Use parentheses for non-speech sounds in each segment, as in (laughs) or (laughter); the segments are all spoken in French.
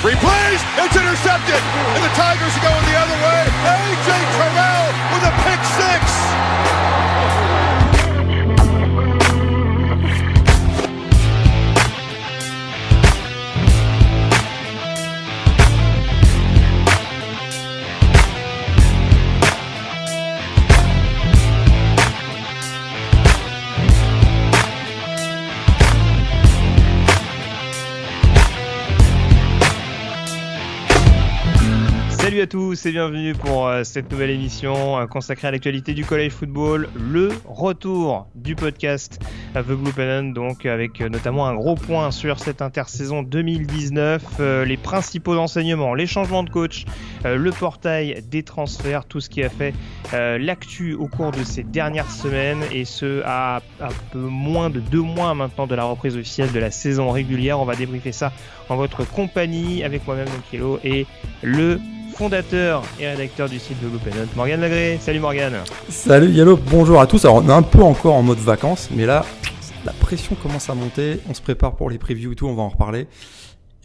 three plays. It's intercepted. And the Tigers are going the other way. A.J. Terrell Salut à tous et bienvenue pour euh, cette nouvelle émission euh, consacrée à l'actualité du college football, le retour du podcast The Blue Pennant, donc avec euh, notamment un gros point sur cette intersaison 2019, euh, les principaux enseignements, les changements de coach, le portail des transferts, tout ce qui a fait l'actu au cours de ces dernières semaines et ce à un peu moins de deux mois maintenant de la reprise officielle de la saison régulière. On va débriefer ça en votre compagnie avec moi-même donc Hello et le fondateur et rédacteur du site de Pennant, Morgane Lagré. Salut Morgane. Salut Yellow, bonjour à tous. Alors on est un peu encore en mode vacances, mais là, la pression commence à monter. On se prépare pour les previews et tout, on va en reparler.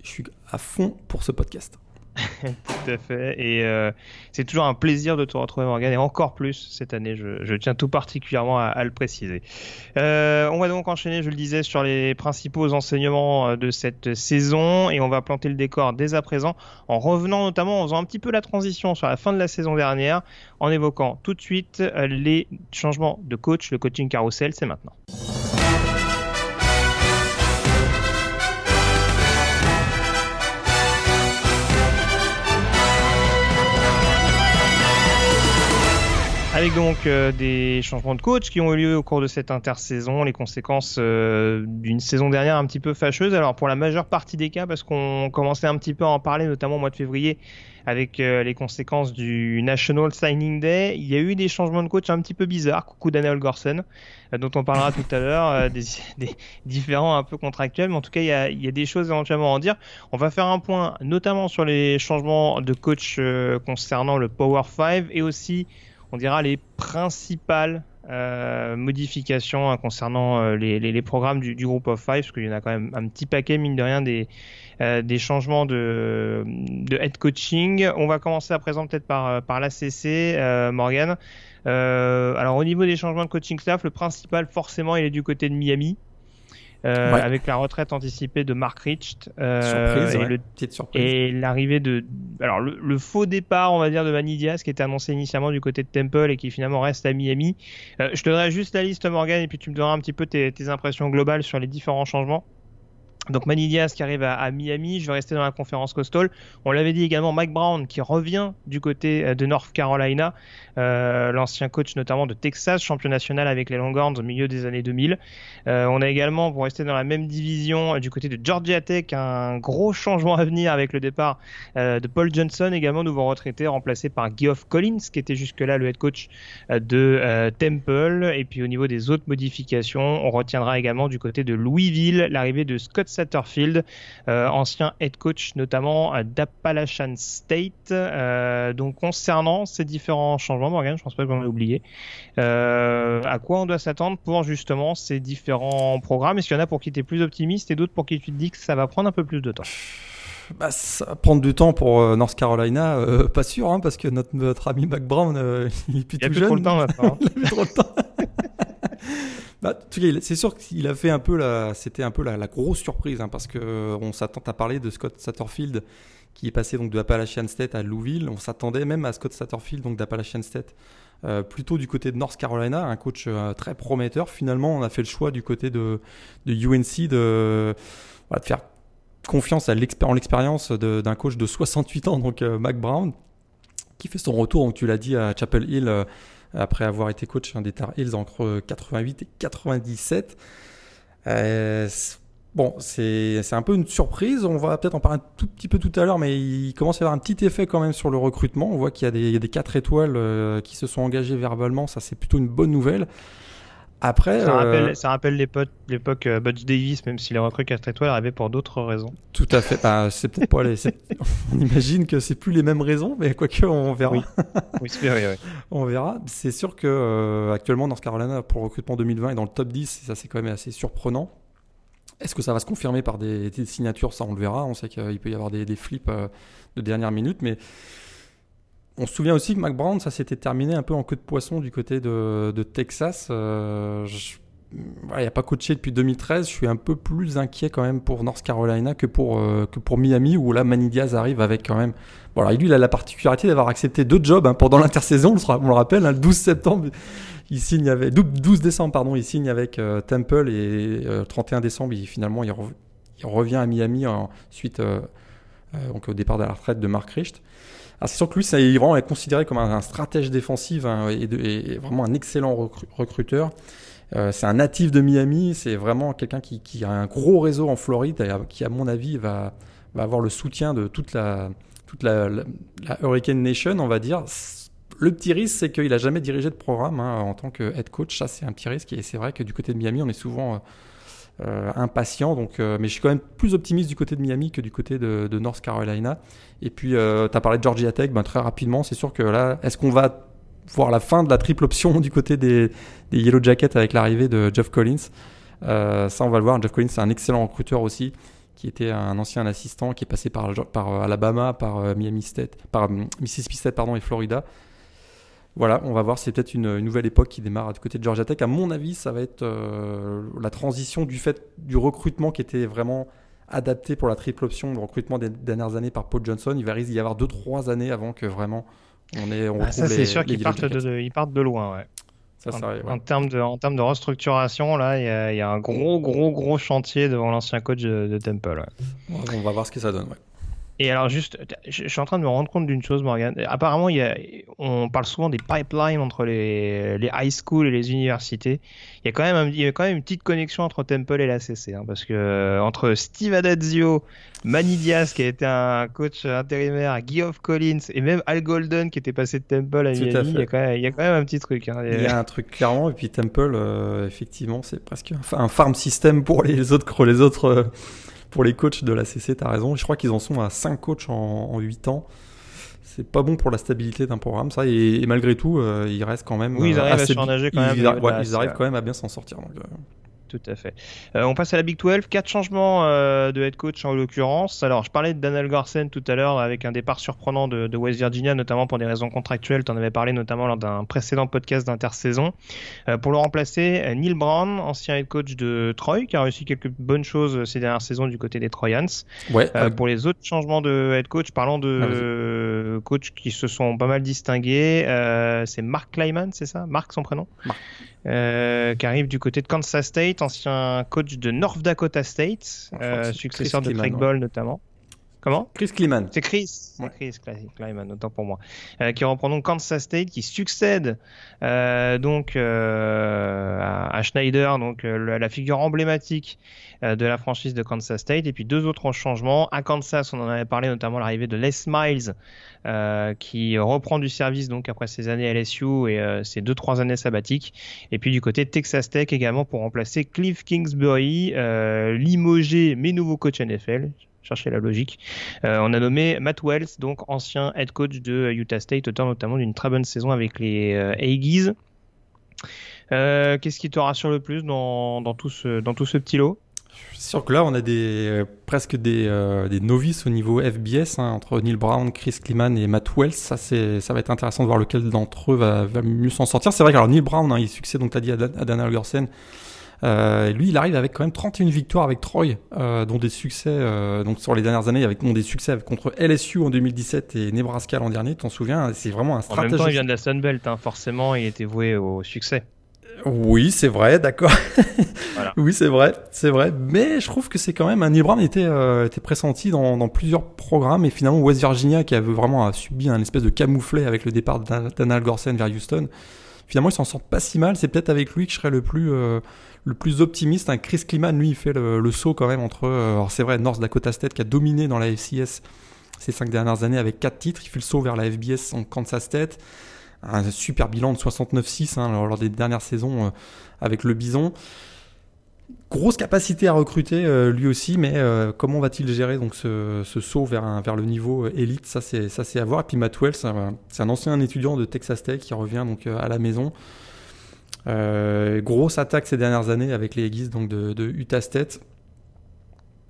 Je suis à fond pour ce podcast. (laughs) Tout à fait. Et euh, c'est toujours un plaisir de te retrouver, Morgane, et encore plus cette année. Je, tiens tout particulièrement à, le préciser. Euh, on va donc enchaîner, je le disais, sur les principaux enseignements euh, de cette saison, et on va planter le décor dès à présent en revenant notamment, en faisant un petit peu la transition sur la fin de la saison dernière, en évoquant tout de suite les changements de coach, le coaching carousel, c'est maintenant. Avec donc euh, des changements de coach qui ont eu lieu au cours de cette intersaison, les conséquences euh, d'une saison dernière un petit peu fâcheuse. Alors pour la majeure partie des cas, parce qu'on commençait un petit peu à en parler, notamment au mois de février, avec euh, les conséquences du National Signing Day, il y a eu des changements de coach un petit peu bizarres. Coucou Daniel Gorson, euh, dont on parlera tout à l'heure, euh, des, (laughs) des différents un peu contractuels, mais en tout cas il y a, il y a des choses éventuellement à en dire. On va faire un point notamment sur les changements de coach euh, concernant le Power 5 et aussi on dira les principales euh, modifications hein, concernant euh, les, programmes du, groupe of five, parce qu'il y en a quand même un petit paquet, mine de rien, des, euh, changements de, head coaching. On va commencer à présent peut-être par, par l'ACC, Morgan. Alors au niveau des changements de coaching staff, le principal forcément il est du côté de Miami. Euh, Ouais. avec la retraite anticipée de Mark Richt euh, surprise, et ouais. le petite surprise. et l'arrivée de, alors le, le faux départ, on va dire, de Manny Diaz, qui était annoncé initialement du côté de Temple et qui finalement reste à Miami. Euh, je te donnerai juste la liste, Morgan, et puis tu me donneras un petit peu tes, tes impressions globales sur les différents changements. Donc Manny Diaz qui arrive à, Miami, je vais rester dans la conférence Coastal. On l'avait dit également Mike Brown qui revient du côté euh, de North Carolina, euh, l'ancien coach notamment de Texas, champion national avec les Longhorns au milieu des années 2000. Euh, on a également, pour rester dans la même division, du côté de Georgia Tech, un gros changement à venir avec le départ de Paul Johnson, également nouveau retraité, remplacé par Geoff Collins, qui était jusque-là le head coach de Temple. Et puis au niveau des autres modifications, on retiendra également du côté de Louisville l'arrivée de Scott Satterfield, euh, ancien head coach notamment d'Appalachian State. Euh, donc concernant ces différents changements, Morgan, je pense pas que j'en ai oublié. Euh, à quoi on doit s'attendre pour justement ces différents programmes? Est-ce qu'il y en a pour qui tu es plus optimiste et d'autres pour qui tu te dis que ça va prendre un peu plus de temps? Bah, ça va prendre du temps pour euh, North Carolina, euh, pas sûr, hein, parce que notre, notre ami Mac Brown, euh, (laughs) il est plus Il y a tout plus jeune. trop le temps maintenant. hein. (laughs) il a plus trop le temps. (laughs) Bah, c'est sûr qu'il a fait un peu la, c'était un peu la, grosse surprise, hein, parce que euh, on s'attend à parler de Scott Satterfield, qui est passé donc de Appalachian State à Louisville. On s'attendait même à Scott Satterfield, donc d'Appalachian State, euh, plutôt du côté de North Carolina, un coach euh, très prometteur. Finalement, on a fait le choix du côté de, de UNC de, voilà, de faire confiance à en l'expérience d'un coach de 68 ans, donc euh, Mac Brown, qui fait son retour, donc tu l'as dit, à Chapel Hill, euh, après avoir été coach des Tar Heels entre 88 et 97. Euh, bon, c'est un peu une surprise. On va peut-être en parler un tout petit peu tout à l'heure, mais il commence à y avoir un petit effet quand même sur le recrutement. On voit qu'il y a des, des 4 étoiles euh, qui se sont engagés verbalement. Ça, c'est plutôt une bonne nouvelle. Après, Ça euh, rappelle, ça rappelle l'époque, euh, Butch Davis, même si les recrues 4 étoiles arrivaient pour d'autres raisons. Tout à fait. Bah, c'est peut-être pas les. (laughs) On imagine que c'est plus les mêmes raisons, mais quoique on verra. Oui. Oui, vrai. (laughs) On verra. C'est sûr que euh, actuellement North Carolina pour le recrutement 2020 est dans le top 10. Et ça c'est quand même assez surprenant. Est-ce que ça va se confirmer par des, signatures? Ça, on le verra. On sait qu'il peut y avoir des, flips de dernière minute, mais on se souvient aussi que Mac Brown, ça s'était terminé un peu en queue de poisson du côté de, Texas. il n'y a pas coaché depuis 2013. Je suis un peu plus inquiet quand même pour North Carolina que pour, que pour Miami, où là, Manny Diaz arrive avec quand même. Voilà, lui, il a la particularité d'avoir accepté deux jobs hein, pendant l'intersaison, on le rappelle, hein, le 12 septembre il signe avec 12 décembre pardon, il signe avec euh, Temple et le euh, 31 décembre, il, finalement il, revient à Miami suite euh, au départ de la retraite de Mark Richt. C'est sûr que lui, ça est considéré comme un, stratège défensif hein, et, vraiment un excellent recruteur. c'est un natif de Miami, c'est vraiment quelqu'un qui, a un gros réseau en Floride et qui, à mon avis, va, avoir le soutien de toute la, Hurricane Nation, on va dire le petit risque, c'est qu'il n'a jamais dirigé de programme hein, en tant que head coach. Ça, c'est un petit risque. Et c'est vrai que du côté de Miami, on est souvent euh, euh, impatient. Donc, euh, mais je suis quand même plus optimiste du côté de Miami que du côté de, North Carolina. Et puis, tu as parlé de Georgia Tech. Ben, très rapidement, c'est sûr que là, est-ce qu'on va voir la fin de la triple option (laughs) du côté des, Yellow Jackets avec l'arrivée de Jeff Collins? Ça, on va le voir. Jeff Collins, c'est un excellent recruteur aussi qui était un ancien assistant qui est passé par, par Alabama, par Miami State, par Mississippi State pardon, et Florida voilà, on va voir, c'est peut-être une, nouvelle époque qui démarre du côté de Georgia Tech. À mon avis, ça va être euh, la transition du fait du recrutement qui était vraiment adapté pour la triple option, le recrutement des dernières années par Paul Johnson. Il va d'y avoir 2-3 années avant que vraiment on ait. On ah, ça, c'est sûr qu'ils partent de, partent de loin, ouais. Ça, en, en, termes de, en termes de restructuration, là, il y, a un gros, gros, gros chantier devant l'ancien coach de, Temple. On va voir ce que ça donne. Ouais. Et alors juste, je suis en train de me rendre compte d'une chose, Morgan. Apparemment, il y a, on parle souvent des pipelines entre les, les high schools et les universités. Il y a quand même, il y a quand même une petite connexion entre Temple et la CC, hein, parce que euh, entre Steve Adazio, Manny Diaz qui a été un coach intérimaire, Geoff Collins et même Al Golden qui était passé de Temple à Miami, il y, a quand même, il y, a quand même, un petit truc. Hein. Il y a un truc clairement, et puis Temple, euh, effectivement, c'est presque un, farm system pour les autres, les autres. Euh, pour les coachs de la CC, tu as raison. Je crois qu'ils en sont à 5 coachs en, 8 ans. C'est pas bon pour la stabilité d'un programme, ça. Et, malgré tout, euh, ils restent quand même. Oui, ils arrivent à surnager quand même. Ils, arrivent quand même à bien s'en sortir. Donc, euh tout à fait. Euh, on passe à la Big 12. Quatre changements euh, de head coach en l'occurrence. Alors, je parlais de Daniel Garsen tout à l'heure avec un départ surprenant de, West Virginia, notamment pour des raisons contractuelles. Tu en avais parlé notamment lors d'un précédent podcast d'intersaison. Euh, pour le remplacer, Neil Brown, ancien head coach de Troy, qui a réussi quelques bonnes choses ces dernières saisons du côté des Troyans. Ouais, Pour les autres changements de head coach, parlons de ah, coachs qui se sont pas mal distingués. c'est Mark Kleiman, c'est ça? Mark son prénom? Euh, qui arrive du côté de Kansas State, ancien coach de North Dakota State, euh, successeur de Craig Ball notamment. Comment? Chris Kleiman. C'est Chris. Ouais. Chris Kleiman, autant pour moi. Euh, qui reprend donc Kansas State, qui succède euh, donc euh, à, Schneider, donc euh, la figure emblématique euh, de la franchise de Kansas State. Et puis deux autres changements. À Kansas, on en avait parlé notamment l'arrivée de Les Miles, qui reprend du service donc après ses années à LSU et ses deux trois années sabbatiques. Et puis du côté de Texas Tech également pour remplacer Cliff Kingsbury, limogé mais nouveau coach NFL chercher la logique. Euh, on a nommé Matt Wells, donc ancien head coach de Utah State, auteur notamment d'une très bonne saison avec les euh, Aggies. Euh, qu'est-ce qui te rassure le plus dans, tout, ce, dans tout ce petit lot? C'est sûr que là, on a des, presque des, novices au niveau FBS hein, entre Neil Brown, Chris Kliman et Matt Wells. Ça, ça va être intéressant de voir lequel d'entre eux va, mieux s'en sortir. C'est vrai que alors, Neil Brown, hein, il succède, donc tu as dit, à, Daniel Gersen euh, lui, il arrive avec quand même 31 victoires avec Troy, euh, dont des succès, euh, donc sur les dernières années, avec dont des succès contre LSU en 2017 et Nebraska l'an dernier. T'en souviens C'est vraiment un stratège. En même temps, il vient de la Sunbelt, hein, forcément, il était voué au succès. Oui, c'est vrai, d'accord. (laughs) oui, c'est vrai, c'est vrai. Mais je trouve que c'est quand même un Brown était était pressenti dans, dans, plusieurs programmes et finalement West Virginia qui avait vraiment subi un espèce de camouflet avec le départ d'Anal Gorsen vers Houston. Finalement, ils s'en sortent pas si mal. C'est peut-être avec lui que je serais le plus le plus optimiste. un Chris Kliman, lui, il fait le, saut quand même entre. Euh, alors c'est vrai, North Dakota State qui a dominé dans la FCS ces cinq dernières années avec quatre titres. Il fait le saut vers la FBS en Kansas State. Un super bilan de 69-6 hein, lors des dernières saisons euh, avec le Bison. Grosse capacité à recruter euh, lui aussi, mais comment va-t-il gérer donc ce, saut vers, vers le niveau élite? Ça c'est à voir. Et puis Matt Wells, c'est un ancien étudiant de Texas Tech qui revient donc à la maison. Euh, grosse attaque ces dernières années avec les Aggies donc de, Utah State.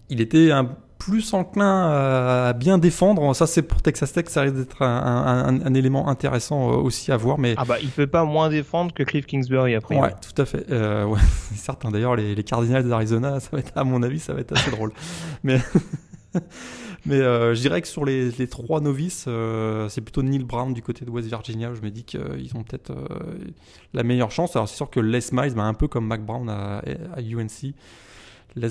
il était un plus enclin à bien défendre. Ça, c'est pour Texas Tech, ça risque d'être un, élément intéressant euh, aussi à voir. Mais... Ah bah, il peut pas moins défendre que Cliff Kingsbury après. Ouais, tout à fait. Euh, ouais, (laughs) c'est certain. D'ailleurs, les, les Cardinals d'Arizona, ça va être, à mon avis, ça va être assez drôle. (laughs) Mais, (laughs) mais euh, je dirais que sur les, les trois novices, c'est plutôt Neil Brown du côté de West Virginia où je me dis qu'ils ont peut-être la meilleure chance. Alors, c'est sûr que Les Miles, bah, un peu comme Mac Brown à, à UNC, Les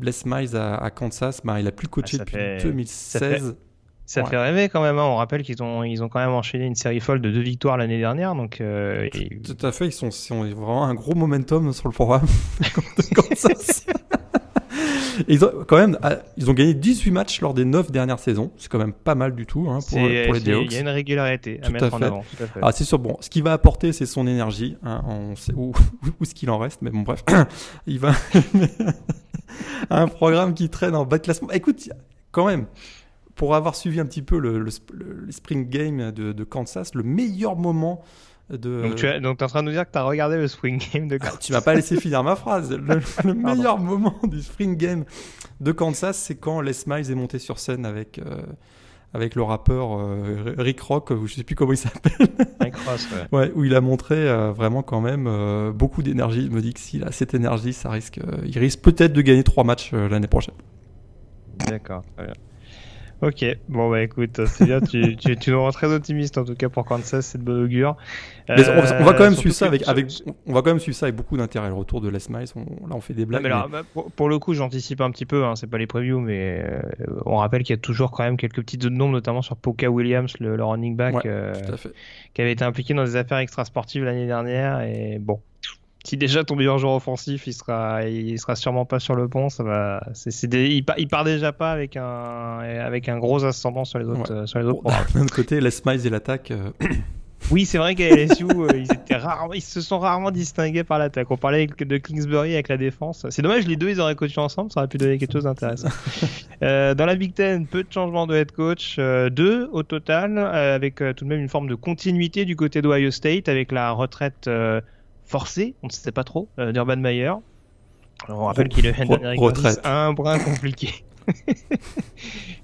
Les Miles à, Kansas, bah, il a plus coaché depuis 2016. Ça fait, rêver quand même. Hein. On rappelle qu'ils ont, ils ont quand même enchaîné une série folle de deux victoires l'année dernière. Donc, euh, tout, à fait. Ils sont, ils ont vraiment un gros momentum sur le programme (laughs) Ils ont quand même, ah, ils ont gagné 18 matchs lors des 9 dernières saisons. C'est quand même pas mal du tout hein, pour, pour, les Jayhawks. Il y a une régularité à mettre en avant. Ah, c'est sûr. Bon, ce qu'il va apporter, c'est son énergie. Hein, on sait où, (laughs) où ce qu'il en reste, mais bon, bref, (coughs) il va (laughs) un programme qui traîne en bas de classement. Écoute, quand même, pour avoir suivi un petit peu le, le, spring game de, de, Kansas, le meilleur moment de... Donc tu es, donc es en train de nous dire que tu as regardé le spring game de Kansas. Ah, tu m'as pas laissé finir ma phrase. Le, meilleur moment du spring game de Kansas, c'est quand Les Miles est monté sur scène avec... Euh, avec le rappeur euh, Rick Rock, ou je sais plus comment il s'appelle. Rick Ross, ouais. ouais. Où il a montré euh, vraiment quand même beaucoup d'énergie. Il me dit que s'il a cette énergie, ça risque, il risque peut-être de gagner trois matchs l'année prochaine. D'accord, très bien. Ok, bon bah écoute, c'est bien, tu, (laughs) tu, tu, nous rends très optimiste en tout cas pour Kansas, c'est de bon augure. Mais on, va quand même suivre ça avec, avec, on va quand même suivre ça avec beaucoup d'intérêt. Le retour de Les Miles, là on fait des blagues. mais bah, pour, le coup, j'anticipe un petit peu, hein, c'est pas les previews, mais euh, on rappelle qu'il y a toujours quand même quelques petites d'ombre, notamment sur Poka Williams, le, le running back, euh, qui avait été impliqué dans des affaires extrasportives l'année dernière, et bon, si déjà ton meilleur joueur offensif, il sera, il sera sûrement pas sur le pont. Ça va, c'est, il, part, il, part, déjà pas avec un, avec un gros ascendant sur les autres, euh, sur les autres. D'un côté, Les Miles et l'attaque. Euh, oui, c'est vrai qu'à LSU, euh, ils, étaient rarement, ils se sont rarement distingués par l'attaque. On parlait de Kingsbury avec la défense. C'est dommage, les deux, ils auraient coaché ensemble, ça aurait pu donner quelque chose d'intéressant. (laughs) dans la Big Ten, peu de changements de head coach, deux au total, avec tout de même une forme de continuité du côté d'Ohio State, avec la retraite forcé, on ne sait pas trop, euh, d'Urban Meyer. on rappelle qu'il est un brin (laughs) compliqué.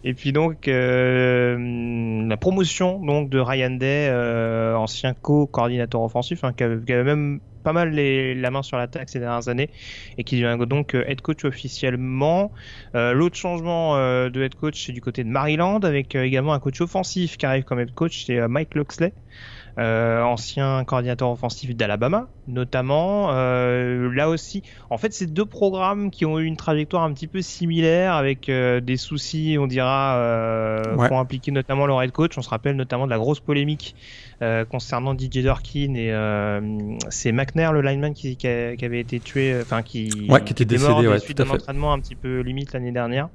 et puis donc euh, la promotion donc de Ryan Day, euh, ancien co-coordinateur offensif, hein, qui, avait, même pas mal la main sur l'attaque ces dernières années et qui devient donc head coach officiellement. L'autre changement de head coach c'est du côté de Maryland avec également un coach offensif qui arrive comme head coach, c'est Mike Luxley. Euh, ancien coordinateur offensif d'Alabama, notamment. Euh, là aussi, en fait, c'est deux programmes qui ont eu une trajectoire un petit peu similaire, avec euh, des soucis, on dira, ouais. impliquer notamment leur head coach. On se rappelle notamment de la grosse polémique concernant DJ Durkin et c'est McNair, le lineman, qui, qui, avait été tué, enfin qui, ouais, qui, était décédé, mort ouais, suite d'un entraînement un petit peu limite l'année dernière.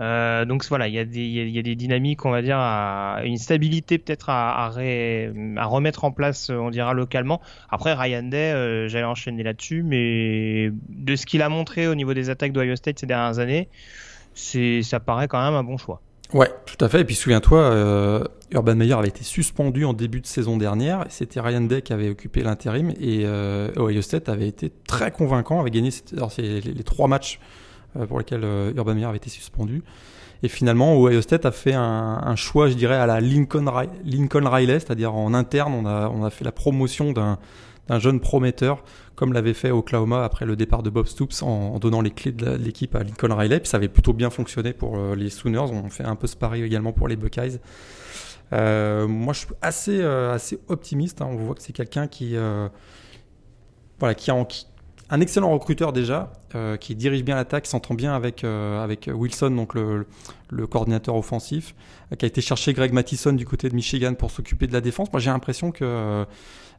Euh, donc voilà, il y, a des, dynamiques, on va dire, une stabilité peut-être à, remettre en place, on dira localement. Après, Ryan Day, euh, j'allais enchaîner là-dessus, mais de ce qu'il a montré au niveau des attaques d'Ohio State ces dernières années, ça paraît quand même un bon choix. Ouais, tout à fait. Et puis souviens-toi, euh, Urban Meyer avait été suspendu en début de saison dernière. C'était Ryan Day qui avait occupé l'intérim et euh, Ohio State avait été très convaincant, avait gagné les, les, trois matchs euh, pour lesquels euh, Urban Meyer avait été suspendu. Et finalement, Ohio State a fait un, choix, je dirais, à la Lincoln, Lincoln Riley, c'est-à-dire en interne, on a, on a fait la promotion d'un jeune prometteur, comme l'avait fait Oklahoma après le départ de Bob Stoops, en, donnant les clés de l'équipe à Lincoln Riley. Puis ça avait plutôt bien fonctionné pour euh, les Sooners. On fait un peu ce pari également pour les Buckeyes. moi, je suis assez, assez optimiste. Hein. On voit que c'est quelqu'un qui, voilà, qui, a, qui, un excellent recruteur déjà, euh, qui dirige bien l'attaque, s'entend bien avec, euh, avec Wilson, donc le, le coordinateur offensif, euh, qui a été chercher Greg Mattison du côté de Michigan pour s'occuper de la défense. Moi j'ai l'impression que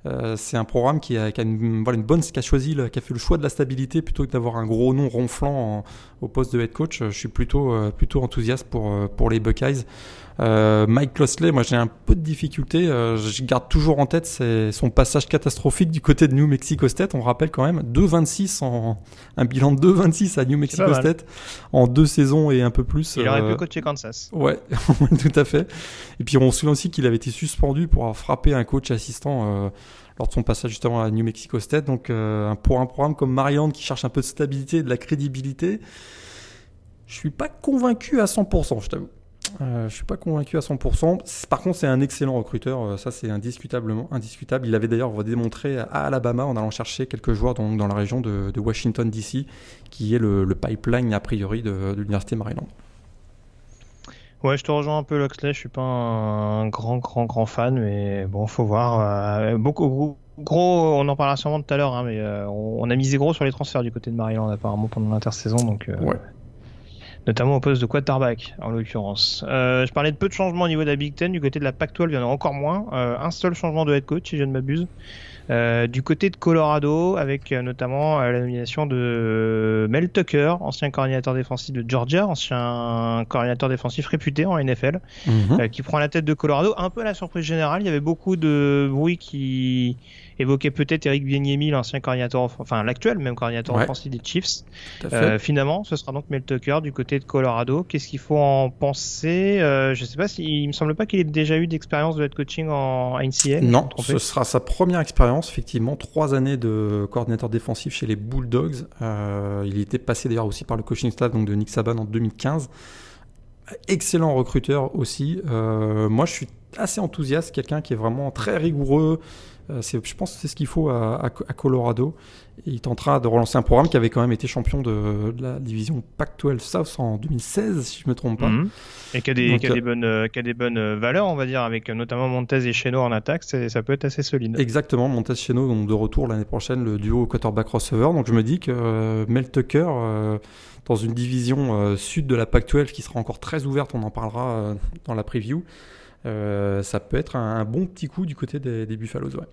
euh, c'est un programme qui a, qui a une, voilà, une, bonne, qui a choisi, qui a fait le choix de la stabilité plutôt que d'avoir un gros nom ronflant au poste de head coach. Je suis plutôt, plutôt enthousiaste pour, pour les Buckeyes. Euh, Mike Clossley, moi j'ai un peu de difficulté. Euh, je garde toujours en tête son passage catastrophique du côté de New Mexico State. On rappelle quand même 2-26 en un bilan de 2-26 à New Mexico State en deux saisons et un peu plus. Il aurait pu euh, coacher Kansas. (laughs) Ouais, tout à fait. Et puis on se souvient aussi qu'il avait été suspendu pour avoir frappé un coach assistant lors de son passage justement à New Mexico State. Donc pour un programme comme Marianne qui cherche un peu de stabilité et de la crédibilité. Je suis pas convaincu à 100%, je t'avoue. Euh, je suis pas convaincu à 100%. Par contre, c'est un excellent recruteur. Euh, ça, c'est indiscutablement indiscutable. Il avait d'ailleurs démontré à Alabama en allant chercher quelques joueurs dans, dans la région de, de Washington DC, qui est le, le pipeline a priori de, de l'université Maryland. Ouais, je te rejoins un peu, Loxley. Je suis pas un grand, grand, grand fan, mais bon, faut voir. Euh, beaucoup, gros, on en parlera sûrement tout à l'heure, hein, mais euh, on, on, a misé gros sur les transferts du côté de Maryland apparemment pendant l'intersaison, donc. Euh, ouais notamment au poste de quarterback en l'occurrence. Euh, je parlais de peu de changements au niveau de la Big Ten, du côté de la Pac-12 il y en a encore moins. Euh, un seul changement de head coach si je ne m'abuse. Euh, du côté de Colorado, avec notamment la nomination de Mel Tucker, ancien coordinateur défensif de Georgia, ancien coordinateur défensif réputé en NFL, mm -hmm. qui prend la tête de Colorado. Un peu à la surprise générale, il y avait beaucoup de bruit qui évoquait peut-être Eric Bieniemy, l'ancien coordinateur, enfin l'actuel même coordinateur ouais. offensif des Chiefs. Euh, finalement, ce sera donc Mel Tucker du côté de Colorado. Qu'est-ce qu'il faut en penser? Euh, Je sais pas si il me semble pas qu'il ait déjà eu d'expérience de head coaching en NCA. Non, ce sera sa première expérience effectivement. Trois années de coordinateur défensif chez les Bulldogs. Euh, il était passé d'ailleurs aussi par le coaching staff donc de Nick Saban en 2015. Excellent recruteur aussi. Euh, moi, je suis assez enthousiaste, quelqu'un qui est vraiment très rigoureux, je pense que c'est ce qu'il faut à, à, à, Colorado. Et il tentera de relancer un programme qui avait quand même été champion de, de la division Pac-12 South en 2016, si je ne me trompe pas. Mm -hmm. Et qui a, des, a bonnes, euh, qui a des bonnes valeurs, on va dire, avec notamment Montez et Cheno en attaque, ça peut être assez solide. Exactement, Montez Cheno, donc de retour l'année prochaine, le duo quarterback crossover. Donc je me dis que euh, Mel Tucker, euh, dans une division euh, sud de la Pac-12 qui sera encore très ouverte, on en parlera euh, dans la preview, ça peut être un, un, bon petit coup du côté des, des Buffaloes. Ouais.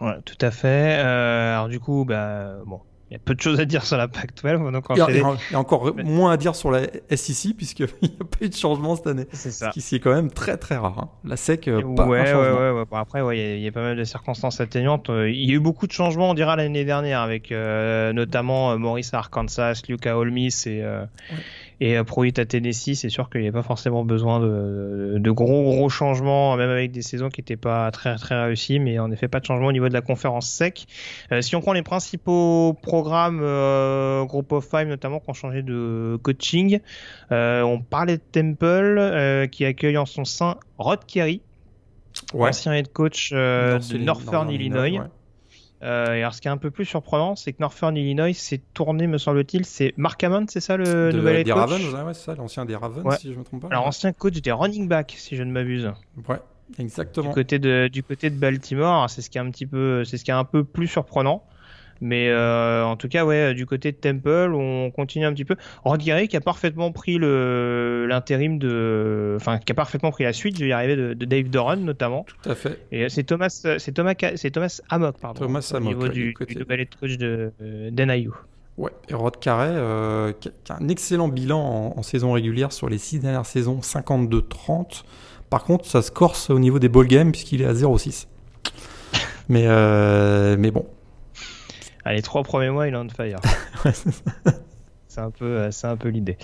Ouais, tout à fait. Euh, alors du coup, bah, bon, il y a peu de choses à dire sur la Pac-12. Donc il, y a, il y a encore Mais... moins à dire sur la SEC puisqu'il (laughs) n'y a pas eu de changement cette année. C'est ça. Ce qui est quand même très très rare. Hein. La SEC, euh, pas ouais, ouais, ouais, ouais, Bon, après, ouais, il y, a, il y, a pas mal de circonstances atténuantes. Euh, il y a eu beaucoup de changements, on dira, l'année dernière avec euh, notamment euh, Maurice à Arkansas, Luca Holmis et, ouais. Et Pruitt à Tennessee. C'est sûr qu'il n'y a pas forcément besoin de, de, gros gros changements, même avec des saisons qui n'étaient pas très très réussies, mais en effet pas de changement au niveau de la conférence SEC. si on prend les principaux programmes euh, Group of Five notamment qui ont changé de coaching. Euh, on parlait de Temple euh, qui accueille en son sein Rod Kerry, ouais. ancien head coach de Northern Illinois. Illinois ouais. Euh, et alors, ce qui est un peu plus surprenant, c'est que Northern Illinois s'est tourné, me semble-t-il, c'est Mark Hammond, c'est ça le de, nouvel des coach Ravens, ouais, c'est ça, l'ancien des Ravens, ouais. si je me trompe pas. Alors, ancien coach des running back, si je ne m'abuse. Ouais, exactement. Du côté de, du côté de Baltimore, c'est ce qui est un petit peu, c'est ce qui est un peu plus surprenant. Mais euh, en tout cas, ouais, du côté de Temple, on continue un petit peu. Rod Gary qui a parfaitement pris le l'intérim de, enfin, qui a parfaitement pris la suite, je vais y arriver de, de Dave Doran notamment. Tout à fait. Et c'est Thomas, c'est Thomas, c'est Thomas Amok, pardon. Thomas Amok. Au niveau ouais, du, du, du nouvel coach de euh, d'NIU. Ouais, et Rod euh, qui a un excellent bilan en, en, saison régulière sur les six dernières saisons, 52-30. Par contre, ça se corse au niveau des ball games puisqu'il est à 0-6. Mais, euh, mais bon, ah, les trois premiers mois, il est on fire. (laughs) c'est un peu, c'est un peu l'idée.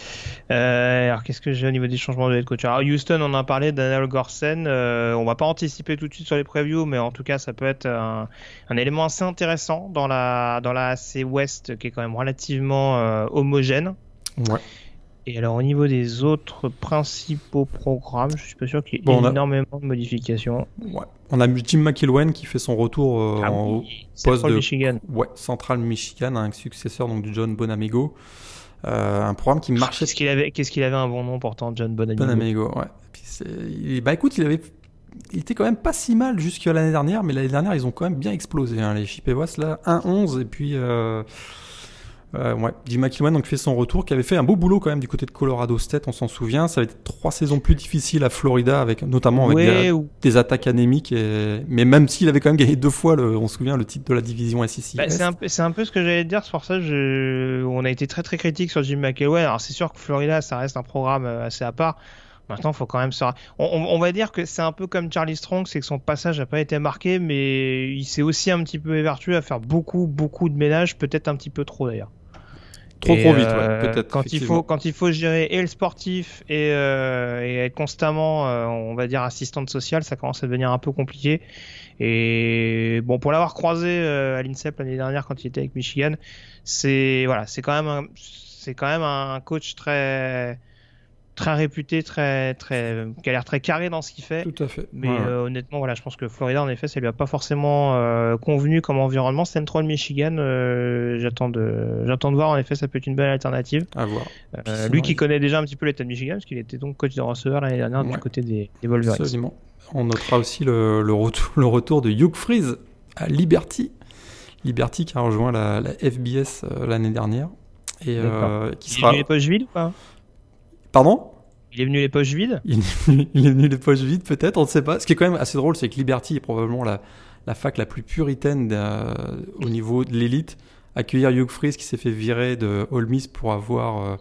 Euh, alors, qu'est-ce que j'ai au niveau des changements de head coach? Alors, Houston, on en a parlé, Daniel Gorsen. Euh, on va pas anticiper tout de suite sur les previews, mais en tout cas, ça peut être un, un élément assez intéressant dans la, dans la AC West, qui est quand même relativement euh, homogène. Ouais. Et alors au niveau des autres principaux programmes, je suis pas sûr qu'il y ait bon, énormément a... de modifications. Ouais. On a Jim McElwain qui fait son retour euh, ah en oui, poste de Michigan. Ouais, Central Michigan, un successeur donc du John Bonamigo. Euh, un programme qui marchait. Qu'est-ce qu'il avait Qu'est-ce qu'il avait un bon nom pourtant, John Bonamigo. Bonamigo, ouais. Puis bah écoute, il avait il était quand même pas si mal jusqu'à l'année dernière, mais l'année dernière, ils ont quand même bien explosé. Hein, les Chippewas, là, 1-11, et puis euh, euh, ouais, Jim McElwain donc fait son retour, qui avait fait un beau boulot quand même du côté de Colorado State, on s'en souvient. Ça avait été trois saisons plus difficiles à Florida, avec notamment avec ouais, des, ou... des, attaques anémiques. Et... Mais même s'il avait quand même gagné deux fois, le, on se souvient, le titre de la division SEC. Bah, c'est un, un, peu ce que j'allais dire. C'est pour ça je... on a été très très critique sur Jim McElwain. Alors c'est sûr que Florida, ça reste un programme euh, assez à part. Maintenant, il faut quand même se. On, on, va dire que c'est un peu comme Charlie Strong, c'est que son passage n'a pas été marqué, mais il s'est aussi un petit peu évertué à faire beaucoup, beaucoup de ménage, peut-être un petit peu trop d'ailleurs. Trop trop vite, euh, ouais, peut-être. Quand il faut quand il faut gérer et le sportif et, euh, et être constamment, euh, on va dire assistante sociale, ça commence à devenir un peu compliqué. Et bon, pour l'avoir croisé euh, à l'INSEP l'année dernière quand il était avec Michigan, c'est voilà, c'est quand même un, c'est quand même un coach très très réputé, très très qui a l'air très carré dans ce qu'il fait. Tout à fait. Mais euh, honnêtement, voilà, je pense que Florida, en effet, ça lui a pas forcément euh, convenu comme environnement. Central Michigan, euh, j'attends de j'attends de voir. En effet, ça peut être une belle alternative. À voir. lui qui connaît déjà un petit peu l'État de Michigan, parce qu'il était donc coach de receveur l'année dernière du côté des, des Wolverines. Absolument. On notera aussi le, le, retour, le retour de Hugh Freeze à Liberty. Liberty qui a rejoint la, la FBS l'année dernière et qui Il sera. est les poches vides ou pas? Pardon? Il est venu les poches vides? Il est, venu, il est venu les poches vides, peut-être, on ne sait pas. Ce qui est quand même assez drôle, c'est que Liberty est probablement la, la fac la plus puritaine euh, au niveau de l'élite. Accueillir Hugh Freeze qui s'est fait virer de Ole Miss pour avoir, euh,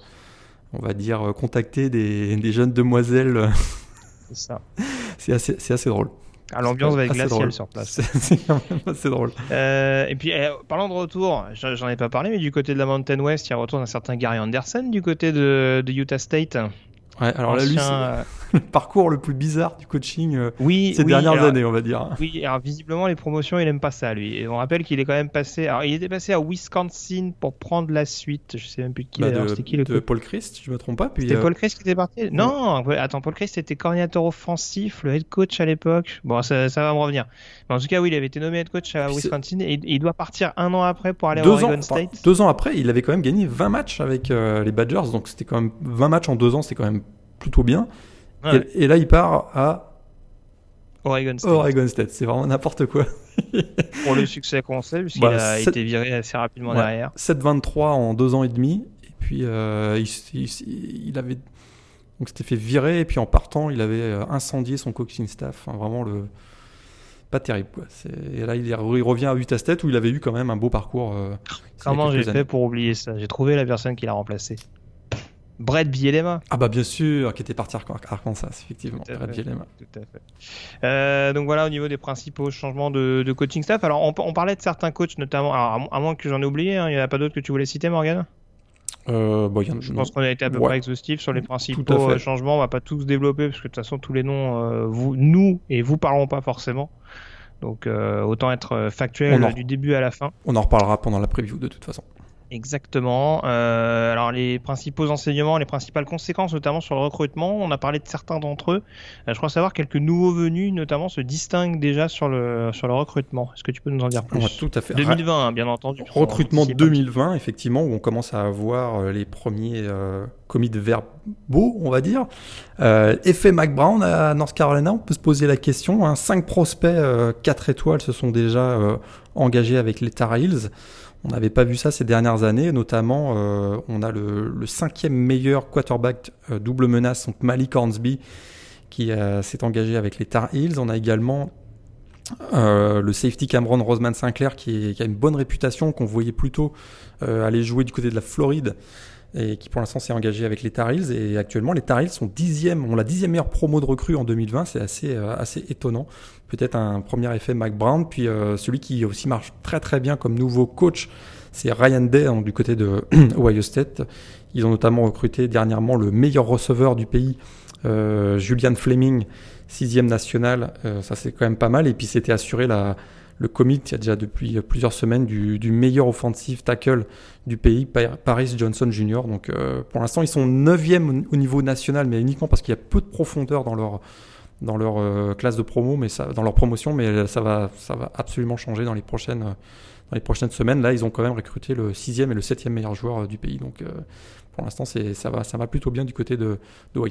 on va dire, contacté des, des jeunes demoiselles. C'est ça. (laughs) c'est assez, assez drôle. Ah, L'ambiance va être glaciale sur place. (laughs) C'est quand même assez drôle. Euh, et puis, eh, parlant de retour, j'en ai pas parlé, mais du côté de la Mountain West, il y a un retour d'un certain Gary Anderson du côté de, de Utah State. Ouais, alors là, lui, c'est le parcours le plus bizarre du coaching euh, oui, ces oui, dernières alors, années, on va dire. Oui, alors visiblement, les promotions, il aime pas ça, lui. Et on rappelle qu'il est quand même passé. Alors, il était passé à Wisconsin pour prendre la suite. Je sais même plus qui bah c'était qui le de Paul Christ, je me trompe pas. C'était euh... Paul Christ qui était parti? Non, attends, Paul Christ était coordinateur offensif, le head coach à l'époque. Bon, ça, ça, va me revenir. Mais en tout cas, oui, il avait été nommé head coach à Wisconsin et, il doit partir un an après pour aller à Oregon ans, State. Deux ans après, il avait quand même gagné 20 matchs avec euh, les Badgers, donc c'était quand même 20 matchs en deux ans, c'est quand même plutôt bien. Ouais. Et, et, là, il part à Oregon State. Oregon State. C'est vraiment n'importe quoi. (laughs) Pour le succès qu'on sait, puisqu'il Bah, a été viré assez rapidement Ouais. derrière. 7-23 en deux ans et demi. Et puis, euh, il, avait. Donc, s'était fait virer. Et puis, en partant, il avait euh, incendié son coaching staff. Enfin, vraiment, le. Pas terrible, quoi. Et là, il, revient à Utah State où il avait eu quand même un beau parcours. euh, Comment j'ai fait pour oublier ça? J'ai trouvé la personne qui l'a remplacé. Brett Bielema. Ah, bah, bien sûr, qui était parti à Ark- Arkansas, effectivement. Tout à Brad fait. Bielema. Tout à fait. Euh, donc voilà au niveau des principaux changements de, de coaching staff. Alors on, on parlait de certains coachs notamment. Alors à, mo- à moins que j'en ai oublié, hein, il n'y en a pas d'autres que tu voulais citer, Morgan? Euh, bon, y a- Je pense qu'on a été à peu Ouais. près exhaustif sur les principaux euh, changements. On va pas tous développer parce que de toute façon tous les noms, euh, vous, nous et vous parlons pas forcément. Donc euh, autant être factuel en- du début à la fin. On en reparlera pendant la preview de toute façon. Exactement. Euh, alors les principaux enseignements, les principales conséquences, notamment sur le recrutement, on a parlé de certains d'entre eux. Euh, je crois savoir quelques nouveaux venus, notamment, se distinguent déjà sur le sur le recrutement. Est-ce que tu peux nous en dire plus? Ouais, tout à fait. 2020, hein, bien entendu. Recrutement anticipe un petit 2020, effectivement, où on commence à avoir euh, les premiers euh, commis de verbaux, on va dire. Effet Mac Brown à North Carolina, on peut se poser la question. Hein, 5 prospects 4 étoiles se sont déjà engagés avec les Tar Heels. On n'avait pas vu ça ces dernières années, notamment euh, on a le, cinquième meilleur quarterback euh, double menace, donc Malik Hornsby, qui euh, s'est engagé avec les Tar Heels. On a également le safety Cameron Roseman Sinclair qui, a une bonne réputation, qu'on voyait plutôt aller jouer du côté de la Floride et qui pour l'instant s'est engagé avec les Tar Heels. Et actuellement, les Tar Heels sont dixième, ont la dixième meilleure promo de recrue en 2020. C'est assez, euh, assez étonnant. Peut-être un premier effet Mac Brown. Puis euh, celui qui aussi marche très très bien comme nouveau coach, c'est Ryan Day donc, du côté de (clears throat) Ohio State. Ils ont notamment recruté dernièrement le meilleur receveur du pays, euh, Julian Fleming, sixième national. Ça c'est quand même pas mal. Et puis c'était assuré la, le commit il y a déjà depuis plusieurs semaines du, meilleur offensive tackle du pays, Pa- Paris Johnson Jr. Donc euh, pour l'instant ils sont 9e au niveau national, mais uniquement parce qu'il y a peu de profondeur dans leur dans leur euh, classe de promo, mais ça, dans leur promotion, mais ça va ça va absolument changer dans les prochaines euh, dans les prochaines semaines. Là ils ont quand même recruté le sixième et le septième meilleur joueur euh, du pays. Donc euh, pour l'instant ça va ça va plutôt bien du côté de de.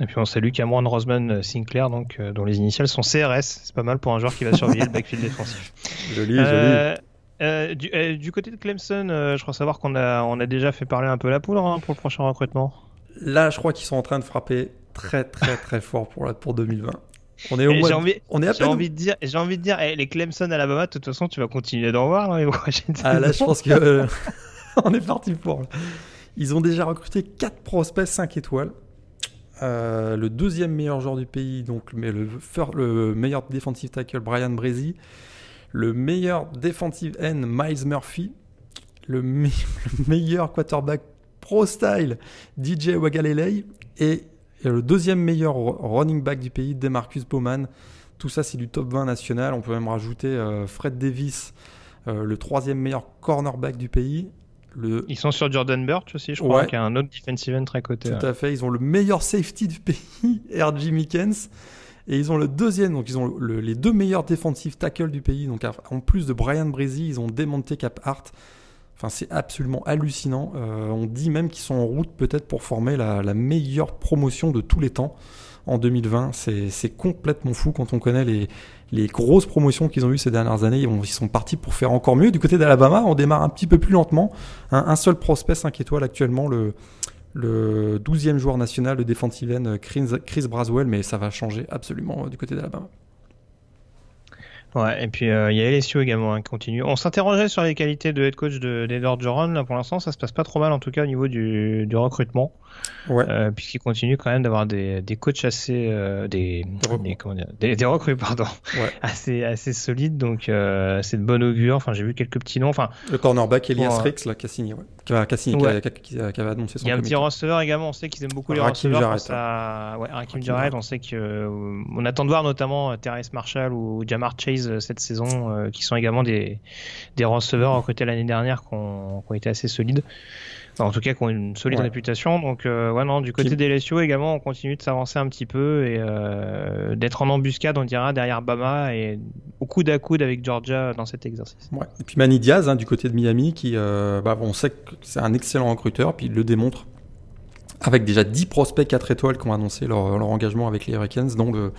Et puis on salue Cameron Roseman Sinclair, donc, euh, dont les initiales sont CRS. C'est pas mal pour un joueur qui va surveiller le backfield défensif. (laughs) Joli, joli. Euh, euh, du, euh, du côté de Clemson, euh, je crois savoir qu'on a, on a déjà fait parler un peu la poudre hein, pour le prochain recrutement. Là, je crois qu'ils sont en train de frapper très très très fort pour, la, pour 2020. On est au Et mois J'ai envie, on est à j'ai peine. envie de dire, j'ai envie de dire, eh, les Clemson Alabama, de toute façon, tu vas continuer d'en voir dans les prochaines Ah là, je pense que euh, (laughs) on est parti pour. là. Ils ont déjà recruté 4 prospects 5 étoiles. Euh, le deuxième meilleur joueur du pays, donc le, meilleur defensive tackle Brian Brazy, le meilleur defensive end Miles Murphy, le, me- (laughs) le meilleur quarterback pro style DJ Wagalele et le deuxième meilleur running back du pays Demarcus Bowman. Tout ça c'est du top 20 national. On peut même rajouter euh, Fred Davis, euh, le troisième meilleur cornerback du pays. Le... Ils sont sur Jordan Burch aussi, je crois, qui a un autre defensive end très côté. Tout à fait. Ils ont le meilleur safety du pays, (laughs) R.J. Mickens. Et ils ont le deuxième, donc ils ont les deux meilleurs defensive tackles du pays. Donc en plus de Brian Breezy, ils ont démonté Cap Hart. Enfin, c'est absolument hallucinant. Euh, on dit même qu'ils sont en route peut-être pour former la, meilleure promotion de tous les temps en 2020. C'est complètement fou quand on connaît les, grosses promotions qu'ils ont eues ces dernières années. Ils, sont partis pour faire encore mieux. Du côté d'Alabama, on démarre un petit peu plus lentement. un seul prospect 5 étoiles actuellement, le, le 12e joueur national, le defensive end Chris Braswell, mais ça va changer absolument du côté d'Alabama. Ouais, et puis euh, il y a LSU également hein, qui continue. On s'interrogeait sur les qualités de head coach d'Edward Joron. Là, pour l'instant, ça se passe pas trop mal, en tout cas au niveau du, du recrutement. Ouais. Euh, Puisqu'il continue quand même d'avoir des, des coachs assez. Euh, des, des, comment dire, des, des, recrues, pardon. Ouais. (laughs) assez, assez solides. Donc c'est de bon augure. Enfin, j'ai vu quelques petits noms. Enfin, le cornerback Elias Rix, là, Cassini, ouais. Qui, va, Cassini ouais. qui, qui, qui, avait annoncé son Il y a un petit receveur également. On sait qu'ils aiment beaucoup les receveurs. Jarrett, ça... Rakim Jarrett. On sait que. on attend de voir notamment Terrence Marshall ou Jamar Chase cette saison, qui sont également des, des receveurs côté l'année dernière qui ont, qui ont été assez solides en tout cas, qui ont une solide réputation. Donc, euh, ouais, non, du côté des LSU également, on continue de s'avancer un petit peu et euh, d'être en embuscade, on dira, derrière Bama et au coude à coude avec Georgia dans cet exercice. Ouais. Et puis Manny Diaz, hein, du côté de Miami, qui, euh, bah, on sait que c'est un excellent recruteur, puis il le démontre avec déjà 10 prospects 4 étoiles qui ont annoncé leur, engagement avec les Hurricanes, dont le,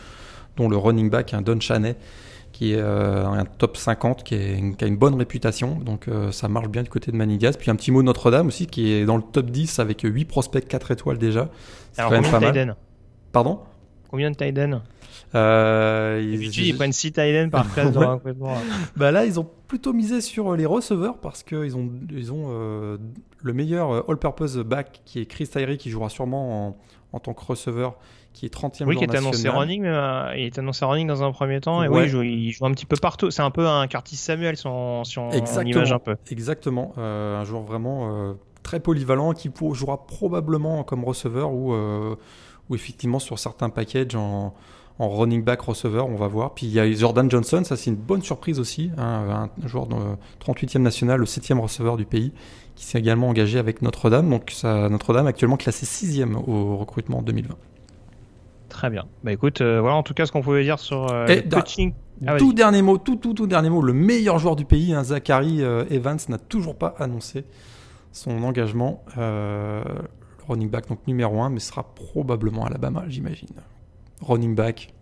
dont le running back, un Don Chaney qui est euh, un top 50, qui, a une bonne réputation. Donc euh, ça marche bien du côté de Manigas. Puis un petit mot Notre-Dame aussi, qui est dans le top 10 avec 8 prospects 4 étoiles déjà. C'est quand même pas mal. Pardon? Combien de Tiden euh, ils, ils prennent 6 Tiden par (laughs) classe recrutement. bah là, ils ont plutôt misé sur les receveurs parce qu'ils ont, ils ont euh, le meilleur all-purpose back qui est Chris Tyree qui jouera sûrement en, en tant que receveur qui est 30e Oui, qui est annoncé running, mais euh, il est annoncé running dans un premier temps. Et oui, il joue, un petit peu partout. C'est un peu un Curtis Samuel, si on, image un peu. Exactement. Euh, un joueur vraiment euh, très polyvalent qui jouera probablement comme receveur ou, ou effectivement sur certains packages en, en running back receveur, on va voir. Puis il y a Jordan Johnson, ça c'est une bonne surprise aussi, hein, un joueur de 38e national, le 7e receveur du pays, qui s'est également engagé avec Notre-Dame. Donc Notre-Dame actuellement classé 6e au recrutement en 2020. Très bien. Bah écoute, euh, voilà en tout cas ce qu'on pouvait dire sur euh, le coaching. Ah, tout dernier mot, tout, tout, tout dernier mot. Le meilleur joueur du pays, hein, Zachary euh, Evans, n'a toujours pas annoncé son engagement. le running back donc numéro 1, mais sera probablement Alabama, j'imagine. Running back.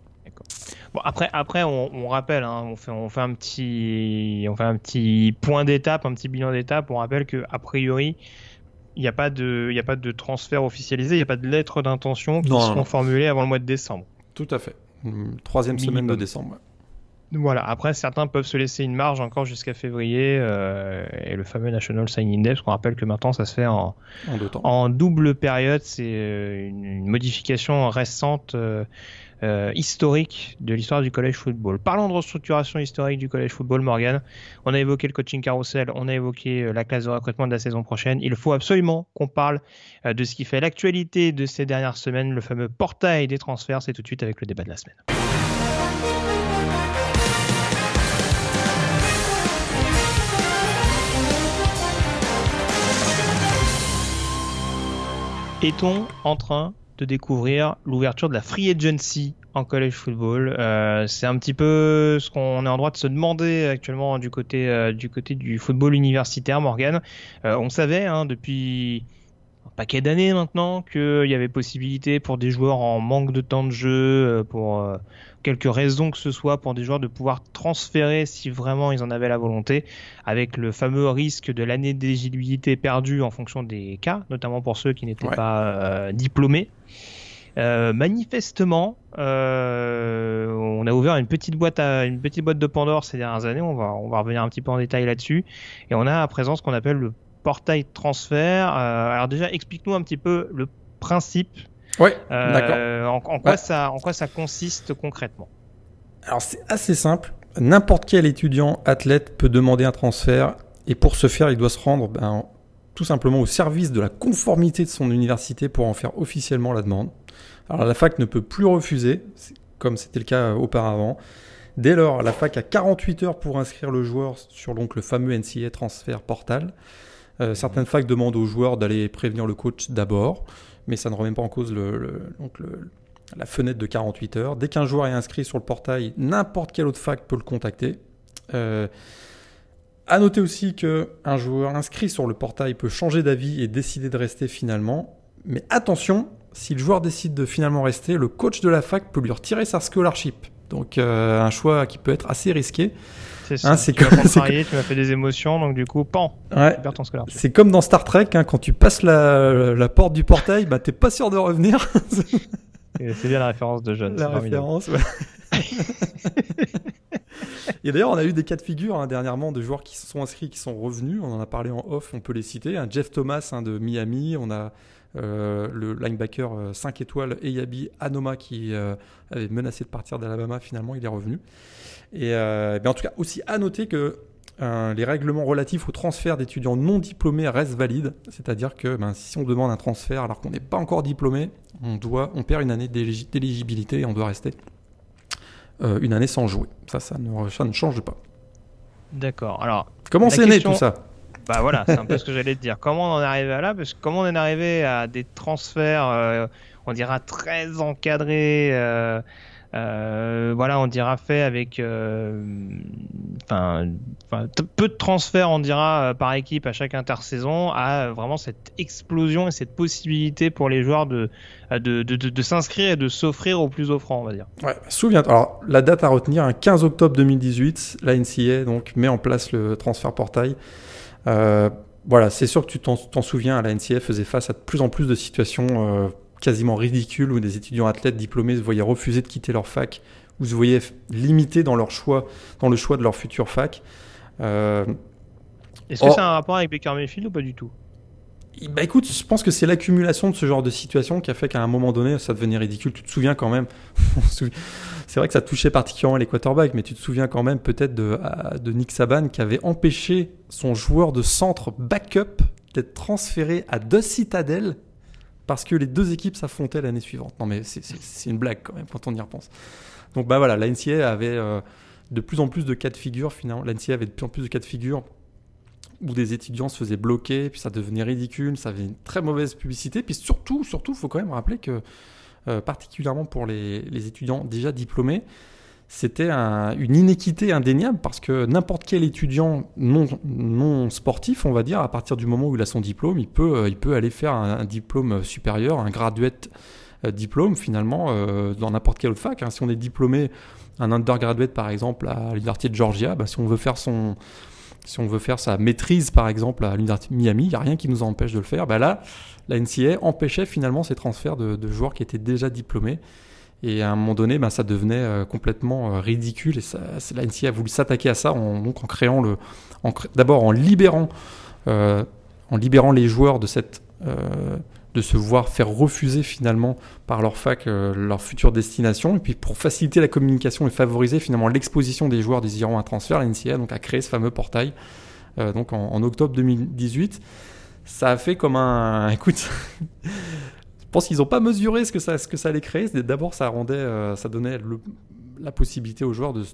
Bon après, après on, rappelle, hein, on, fait, on, fait un petit, on fait un petit point d'étape, un petit bilan d'étape. On rappelle que a priori, il n'y a, pas de, a pas de transfert officialisé, il n'y a pas de lettre d'intention qui seront formulées avant le mois de décembre. Tout à fait. Troisième semaine de décembre. Voilà, après certains peuvent se laisser une marge encore jusqu'à février euh, et le fameux National Signing Day, parce qu'on rappelle que maintenant ça se fait en, en, double période, c'est euh, une, modification récente euh, euh, historique de l'histoire du collège football. Parlons de restructuration historique du collège football, Morgan. On a évoqué le coaching carousel, on a évoqué euh, la classe de recrutement de la saison prochaine. Il faut absolument qu'on parle euh, de ce qui fait l'actualité de ces dernières semaines, le fameux portail des transferts. C'est tout de suite avec le débat de la semaine. Est-on en train de découvrir l'ouverture de la free agency en college football. Euh, c'est un petit peu ce qu'on est en droit de se demander actuellement du côté euh, du côté du football universitaire, Morgan. Euh, on savait hein, depuis un paquet d'années maintenant qu'il y avait possibilité pour des joueurs en manque de temps de jeu, pour quelques raisons que ce soit pour des joueurs de pouvoir transférer si vraiment ils en avaient la volonté, avec le fameux risque de l'année d'éligibilité perdue en fonction des cas, notamment pour ceux qui n'étaient pas euh, diplômés. Euh, manifestement, euh, on a ouvert une petite boîte à une petite boîte de Pandore ces dernières années. On va on va revenir un petit peu en détail là-dessus. Et on a à présent ce qu'on appelle le portail transfert. alors déjà, explique-nous un petit peu le principe oui, euh, d'accord. En, quoi ça, en quoi ça consiste concrètement Alors c'est assez simple. N'importe quel étudiant athlète peut demander un transfert et pour ce faire, il doit se rendre ben, tout simplement au service de la conformité de son université pour en faire officiellement la demande. Alors la fac ne peut plus refuser, comme c'était le cas auparavant. Dès lors, la fac a 48 heures pour inscrire le joueur sur donc, le fameux NCA Transfer Portal. Euh, certaines facs demandent aux joueurs d'aller prévenir le coach d'abord, mais ça ne remet pas en cause la fenêtre de 48 heures. Dès qu'un joueur est inscrit sur le portail, n'importe quelle autre fac peut le contacter. Euh, à noter aussi qu'un joueur inscrit sur le portail peut changer d'avis et décider de rester finalement. Mais attention, si le joueur décide de finalement rester, le coach de la fac peut lui retirer sa scholarship. Donc euh, un choix qui peut être assez risqué. C'est hein, tu (laughs) comme, tu m'as fait des émotions, donc du coup, pan, ouais. tu perds ton scholarship. C'est comme dans Star Trek, hein, quand tu passes la, porte du portail, bah, t'es pas sûr de revenir. (laughs) c'est bien la référence de John. La référence, ouais. (laughs) Et d'ailleurs, on a eu des cas de figure hein, dernièrement de joueurs qui se sont inscrits, qui sont revenus. On en a parlé en off, on peut les citer. Jeff Thomas hein, de Miami, on a euh, le linebacker 5 euh, étoiles Eyabi Anoma qui euh, avait menacé de partir d'Alabama, finalement il est revenu. Et ben, en tout cas, aussi à noter que les règlements relatifs au transfert d'étudiants non diplômés restent valides, c'est-à-dire que ben, si on demande un transfert alors qu'on n'est pas encore diplômé, on, doit, on perd une année d'éligibilité et on doit rester une année sans jouer. Ça, ça ne, ça ne change pas. D'accord. Alors, comment c'est né tout ça? Bah voilà, c'est un peu ce que (laughs) j'allais te dire. Comment on en est arrivé à là? Parce que comment on est arrivé à des transferts, euh, on dira très encadrés, euh, euh, voilà, on dira fait avec, enfin, peu de transferts, on dira par équipe à chaque intersaison, à vraiment cette explosion et cette possibilité pour les joueurs de de, de, s'inscrire et de s'offrir au plus offrant, on va dire. Ouais, souviens. Alors la date à retenir, un 15 octobre 2018, la NCA donc met en place le transfert portail. Euh, voilà, c'est sûr que tu t'en souviens, la NCF faisait face à de plus en plus de situations euh, quasiment ridicules où des étudiants athlètes diplômés se voyaient refuser de quitter leur fac ou se voyaient limités dans leur choix, dans le choix de leur future fac. Euh, Est-ce que c'est un rapport avec Baker Mayfield ou pas du tout? Bah écoute, je pense que c'est l'accumulation de ce genre de situation qui a fait qu'à un moment donné, ça devenait ridicule. Tu te souviens quand même, (laughs) c'est vrai que ça touchait particulièrement les quarterbacks, mais tu te souviens quand même peut-être de, de Nick Saban qui avait empêché son joueur de centre backup d'être transféré à deux citadelles parce que les deux équipes s'affrontaient l'année suivante. Non mais c'est une blague quand même quand on y repense. Donc bah voilà, la NCA avait euh, de plus en plus de cas de figure finalement. La NCA avait de plus en plus de cas de figure où des étudiants se faisaient bloquer, puis ça devenait ridicule, ça avait une très mauvaise publicité. Puis surtout, surtout, faut quand même rappeler que, euh, particulièrement pour les, étudiants déjà diplômés, c'était une inéquité indéniable parce que n'importe quel étudiant non, sportif, on va dire, à partir du moment où il a son diplôme, il peut, euh, aller faire un, diplôme supérieur, un graduate euh, diplôme finalement, dans n'importe quelle fac. Hein. Si on est diplômé, un undergraduate par exemple à l'université de Georgia, bah, si on veut faire son sa maîtrise, par exemple, à l'Université de Miami, il n'y a rien qui nous empêche de le faire. Ben là, la NCA empêchait finalement ces transferts de, joueurs qui étaient déjà diplômés. Et à un moment donné, ben, ça devenait euh, complètement euh, ridicule. Et ça, la NCA a voulu s'attaquer à ça en, donc en créant le. D'abord en libérant, euh, en libérant les joueurs de cette de se voir faire refuser finalement par leur fac leur future destination. Et puis pour faciliter la communication et favoriser finalement l'exposition des joueurs désirant un transfert, l'NCA donc a créé ce fameux portail donc en, octobre 2018. Ça a fait comme un, (laughs) écoute. Je pense qu'ils n'ont pas mesuré ce que ça, ce que ça allait créer. D'abord, ça rendait, euh, ça donnait la possibilité aux joueurs de,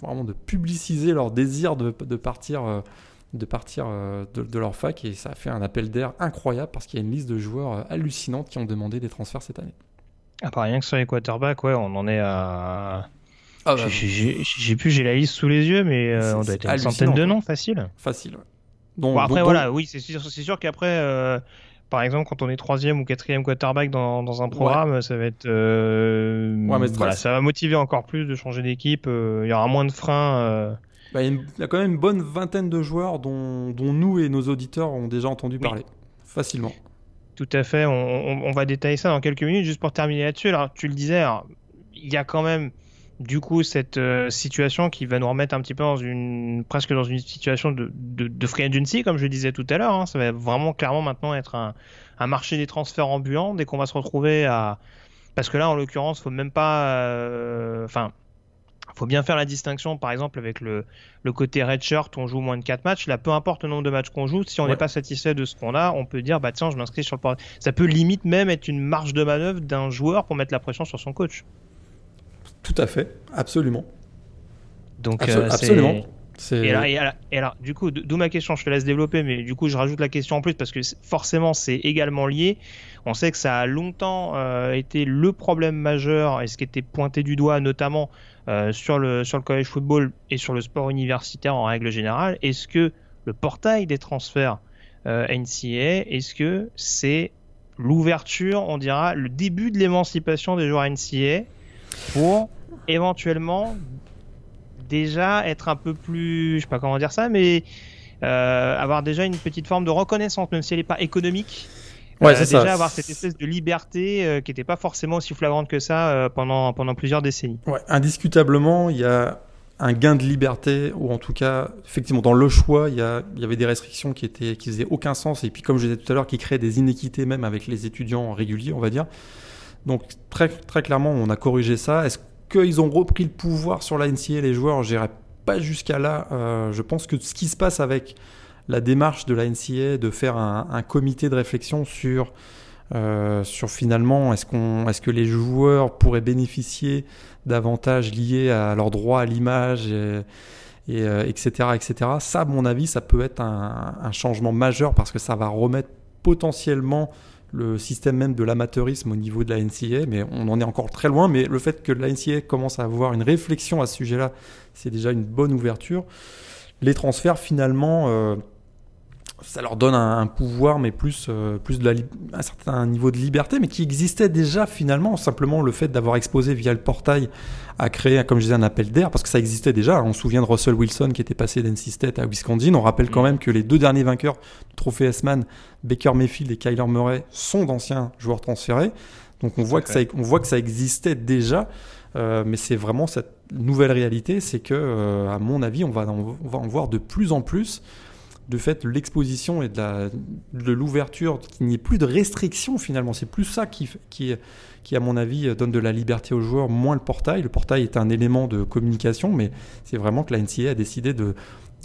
vraiment de publiciser leur désir de, partir de partir euh, de, leur fac et ça a fait un appel d'air incroyable parce qu'il y a une liste de joueurs euh, hallucinantes qui ont demandé des transferts cette année. Ah, pas rien que sur les quarterbacks, ouais, on en est à. Ah, bah, j'ai plus, j'ai la liste sous les yeux, mais euh, on doit être à une centaine de noms, facile. Facile, ouais. bon, après, voilà, oui, c'est sûr, sûr qu'après, par exemple, quand on est troisième ou quatrième quarterback dans, dans un programme, ça va être. Ouais, voilà, ça va motiver encore plus de changer d'équipe. Il y aura moins de freins. Bah, il y a quand même une bonne vingtaine de joueurs dont, nous et nos auditeurs ont déjà entendu parler. Facilement. Tout à fait. On, va détailler ça dans quelques minutes. Juste pour terminer là-dessus, alors tu le disais, il y a quand même du coup cette euh, situation qui va nous remettre un petit peu dans une presque dans une situation de, de, free agency comme je le disais tout à l'heure hein. ça va vraiment clairement maintenant être un, marché des transferts ambulants dès qu'on va se retrouver à parce que là en l'occurrence faut même pas euh, enfin faut bien faire la distinction, par exemple, avec le, le côté redshirt, on joue moins de 4 matchs. Là, peu importe le nombre de matchs qu'on joue, si on n'est pas satisfait de ce qu'on a, on peut dire, bah tiens, je m'inscris sur le port. Ça peut limite même être une marge de manœuvre d'un joueur pour mettre la pression sur son coach. Tout à fait, absolument. Donc, euh, absolument. Et, alors, du coup, d'où ma question, je te laisse développer, mais du coup, je rajoute la question en plus parce que forcément, c'est également lié. On sait que ça a longtemps euh, été le problème majeur et ce qui était pointé du doigt, notamment euh, sur, le, sur le college football et sur le sport universitaire en règle générale. Est-ce que le portail des transferts euh, NCA, est-ce que c'est l'ouverture, on dira, le début de l'émancipation des joueurs NCA pour éventuellement déjà être un peu plus, je sais pas comment dire ça, mais euh, avoir déjà une petite forme de reconnaissance, même si elle n'est pas économique. Ouais, euh, déjà avoir cette espèce de liberté euh, qui n'était pas forcément aussi flagrante que ça pendant, pendant plusieurs décennies. Ouais, indiscutablement, il y a un gain de liberté, ou en tout cas, effectivement, dans le choix, il y, a, il y avait des restrictions qui étaient qui faisaient aucun sens, et puis comme je disais tout à l'heure, qui créaient des inéquités même avec les étudiants réguliers, on va dire. Donc très, très clairement, on a corrigé ça. Est-ce qu'ils ont repris le pouvoir sur la NCA, les joueurs, j'irai pas jusqu'à là. Euh, je pense que ce qui se passe avec la démarche de la NCA de faire un, comité de réflexion sur, euh, sur finalement est-ce, est-ce que les joueurs pourraient bénéficier d'avantages liés à leur droit à l'image et, etc., euh, etc. Ça, à mon avis, ça peut être un, changement majeur parce que ça va remettre potentiellement le système même de l'amateurisme au niveau de la NCA, mais on en est encore très loin. Mais le fait que la NCA commence à avoir une réflexion à ce sujet-là, c'est déjà une bonne ouverture. Les transferts, finalement, euh, ça leur donne un, pouvoir, mais plus, euh, plus de la, un certain niveau de liberté, mais qui existait déjà finalement. Simplement le fait d'avoir exposé via le portail a créé, comme je disais, un appel d'air, parce que ça existait déjà. On se souvient de Russell Wilson qui était passé d'NC State à Wisconsin. On rappelle quand mm. même que les deux derniers vainqueurs du trophée S-Man, Baker Mayfield et Kyler Murray, sont d'anciens joueurs transférés. Donc on voit, que ça, on voit que ça existait déjà. Euh, mais c'est vraiment cette nouvelle réalité, c'est que, euh, à mon avis, on va, on va en voir de plus en plus de fait l'exposition et de l'ouverture, qu'il n'y ait plus de restrictions finalement. C'est plus ça qui, qui, qui, à mon avis, donne de la liberté aux joueurs, moins le portail. Le portail est un élément de communication, mais c'est vraiment que la NCA a décidé de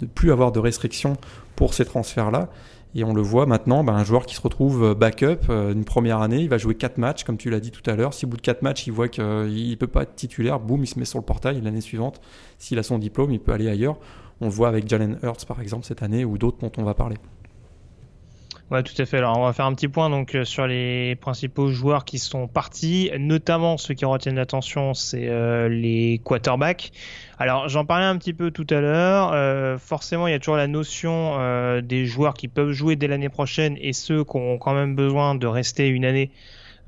ne plus avoir de restrictions pour ces transferts-là. Et on le voit maintenant, ben, un joueur qui se retrouve backup euh, une première année, il va jouer 4 matchs, comme tu l'as dit tout à l'heure. Si au bout de 4 matchs, il voit qu'il ne peut pas être titulaire, boum, il se met sur le portail. L'année suivante, s'il a son diplôme, il peut aller ailleurs. On voit avec Jalen Hurts par exemple cette année ou d'autres dont on va parler. Ouais, tout à fait. Alors, on va faire un petit point donc euh, sur les principaux joueurs qui sont partis, notamment ceux qui retiennent l'attention, c'est euh, les quarterbacks. Alors, j'en parlais un petit peu tout à l'heure. Euh, forcément, il y a toujours la notion des joueurs qui peuvent jouer dès l'année prochaine et ceux qui ont quand même besoin de rester une année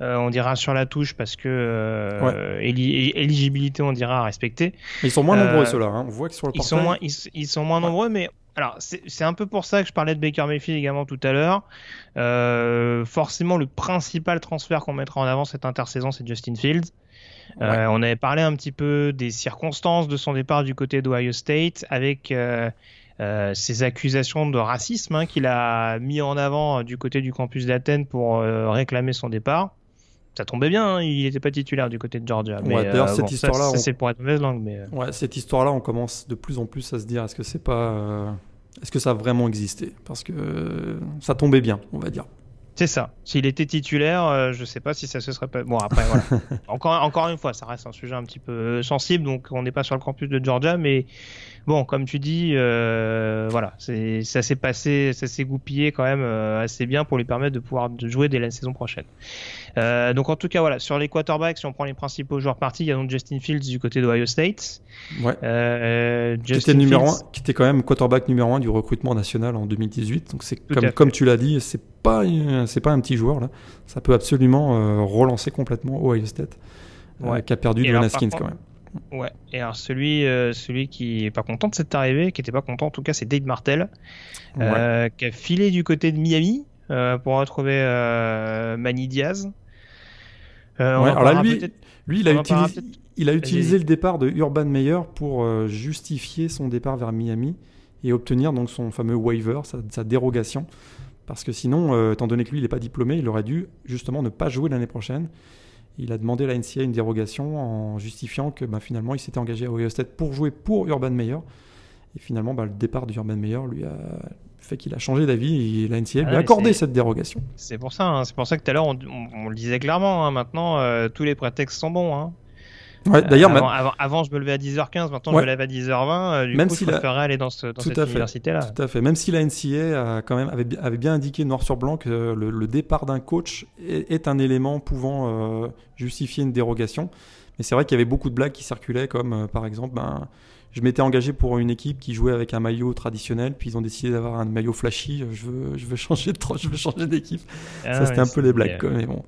euh, on dira sur la touche parce que euh, éligibilité, on dira à respecter. ils sont moins nombreux euh, ceux-là. Hein. On voit sur le ils sont moins, ils, sont moins nombreux, mais alors c'est un peu pour ça que je parlais de Baker Mayfield également tout à l'heure. forcément, le principal transfert qu'on mettra en avant cette intersaison, c'est Justin Fields. on avait parlé un petit peu des circonstances de son départ du côté d'Ohio State avec ces accusations de racisme hein, qu'il a mis en avant du côté du campus d'Athènes pour réclamer son départ ça tombait bien, hein, il n'était pas titulaire du côté de Georgia. Mais d'ailleurs, euh, cette histoire-là, c'est pour être mauvaise langue, mais. Euh. Ouais, cette histoire-là, on commence de plus en plus à se dire, est-ce que c'est pas, euh, est-ce que ça a vraiment existé? Parce que ça tombait bien, on va dire. C'est ça. S'il était titulaire, je sais pas si ça se serait pas. Bon, après, voilà. (laughs) encore, encore une fois, ça reste un sujet un petit peu sensible, donc on n'est pas sur le campus de Georgia, mais bon, comme tu dis, euh, voilà, ça s'est passé, ça s'est goupillé quand même euh, assez bien pour lui permettre de pouvoir jouer dès la saison prochaine. Euh, donc en tout cas, voilà, sur les quarterbacks, si on prend les principaux joueurs partis, il y a donc Justin Fields du côté d'Ohio State. Ouais. qui, était numéro un, qui était quand même quarterback numéro un du recrutement national en 2018. Donc c'est comme, comme tu l'as dit, c'est pas c'est pas un petit joueur là. Ça peut absolument relancer complètement Ohio State, qui a perdu Dwayne Haskins quand même. Ouais, et alors celui, euh, celui qui est pas content de cette arrivée, qui était pas content en tout cas, c'est Dave Martel, euh, qui a filé du côté de Miami euh, pour retrouver Manny Diaz. Alors là, lui, lui, il a utilisé, il a utilisé le départ de Urban Meyer pour justifier son départ vers Miami et obtenir donc son fameux waiver, sa, sa dérogation. Parce que sinon, étant donné que lui, il n'est pas diplômé, il aurait dû justement ne pas jouer l'année prochaine il a demandé à la NCA une dérogation en justifiant que bah, finalement il s'était engagé à Ohio State pour jouer pour Urban Meyer. Et finalement, bah, le départ d'Urban Meyer lui a fait qu'il a changé d'avis et la NCA lui a ah accordé cette dérogation. C'est pour ça, hein. c'est pour ça que tout à l'heure on, le disait clairement. Hein. maintenant, euh, tous les prétextes sont bons. Hein. Ouais, d'ailleurs, avant, avant, avant, je me levais à 10h15, maintenant Ouais. je me lève à 10h20. Du Même coup, s'il je aller dans, ce, dans cette université-là. Tout à fait. Même si la NCA a quand même avait, avait bien indiqué noir sur blanc que le, le départ d'un coach est, est un élément pouvant euh, justifier une dérogation. Mais c'est vrai qu'il y avait beaucoup de blagues qui circulaient, comme euh, par exemple, ben, je m'étais engagé pour une équipe qui jouait avec un maillot traditionnel, puis ils ont décidé d'avoir un maillot flashy. Je veux, je veux changer de, je veux changer d'équipe. Ah Ça, ouais, c'était un peu les blagues, quoi, mais bon.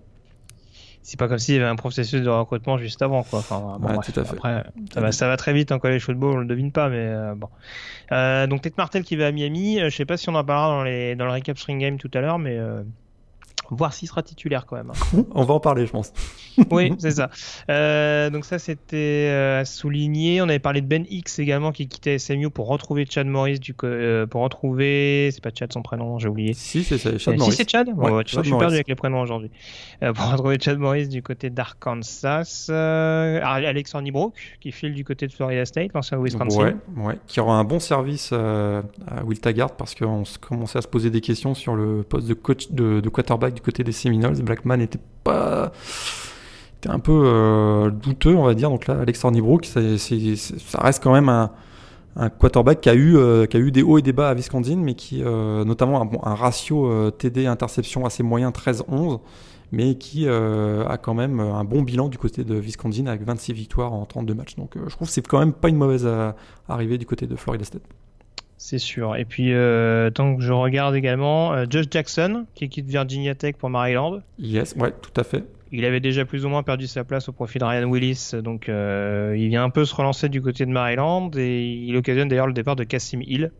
C'est pas comme s'il y avait un processus de recrutement juste avant, quoi. Enfin, bon, Ouais, bref. tout à fait. Après, ça va, ça va très vite en college football, on le devine pas, mais euh, bon. Euh, donc Ted Martel qui va à Miami. euh, je sais pas si on en parlera dans, les, dans le recap Spring Game tout à l'heure, mais euh, voir s'il sera titulaire quand même. hein. (laughs) On va en parler, je pense. (laughs) oui, c'est ça. Euh, donc ça, c'était euh, à souligner. On avait parlé de Ben X également qui quittait SMU pour retrouver Chad Morris du euh, pour retrouver. C'est pas Chad son prénom, j'ai oublié. Si, c'est Chad Euh, Morris. Si c'est Chad, Ouais, tu vois, Chad je suis perdu avec les prénoms aujourd'hui. Pour (laughs) retrouver Chad Morris du côté d'Arkansas, Alex Hornibrook qui file du côté de Florida State, l'ancien Wisconsin. Ouais, ouais, qui aura un bon service à Will Taggart parce qu'on commençait à se poser des questions sur le poste de coach de, de quarterback du côté des Seminoles. Blackman était pas était un peu euh, douteux, on va dire. Donc là, Alex Hornibrook, c'est- c'est- ça reste quand même un, quarterback qui a eu euh, qui a eu des hauts et des bas à Wisconsin, mais qui euh, notamment un, un ratio euh, TD interception assez moyen 13-11 mais qui a quand même un bon bilan du côté de Wisconsin avec 26 victoires en 32 matchs. Donc je trouve que c'est quand même pas une mauvaise arrivée du côté de Florida State. C'est sûr. Et puis, euh, tant que je regarde également, euh, Josh Jackson qui quitte Virginia Tech pour Maryland. Yes, ouais, tout à fait. Il avait déjà plus ou moins perdu sa place au profit de Ryan Willis, donc euh, il vient un peu se relancer du côté de Maryland et il occasionne d'ailleurs le départ de Cassim Hill,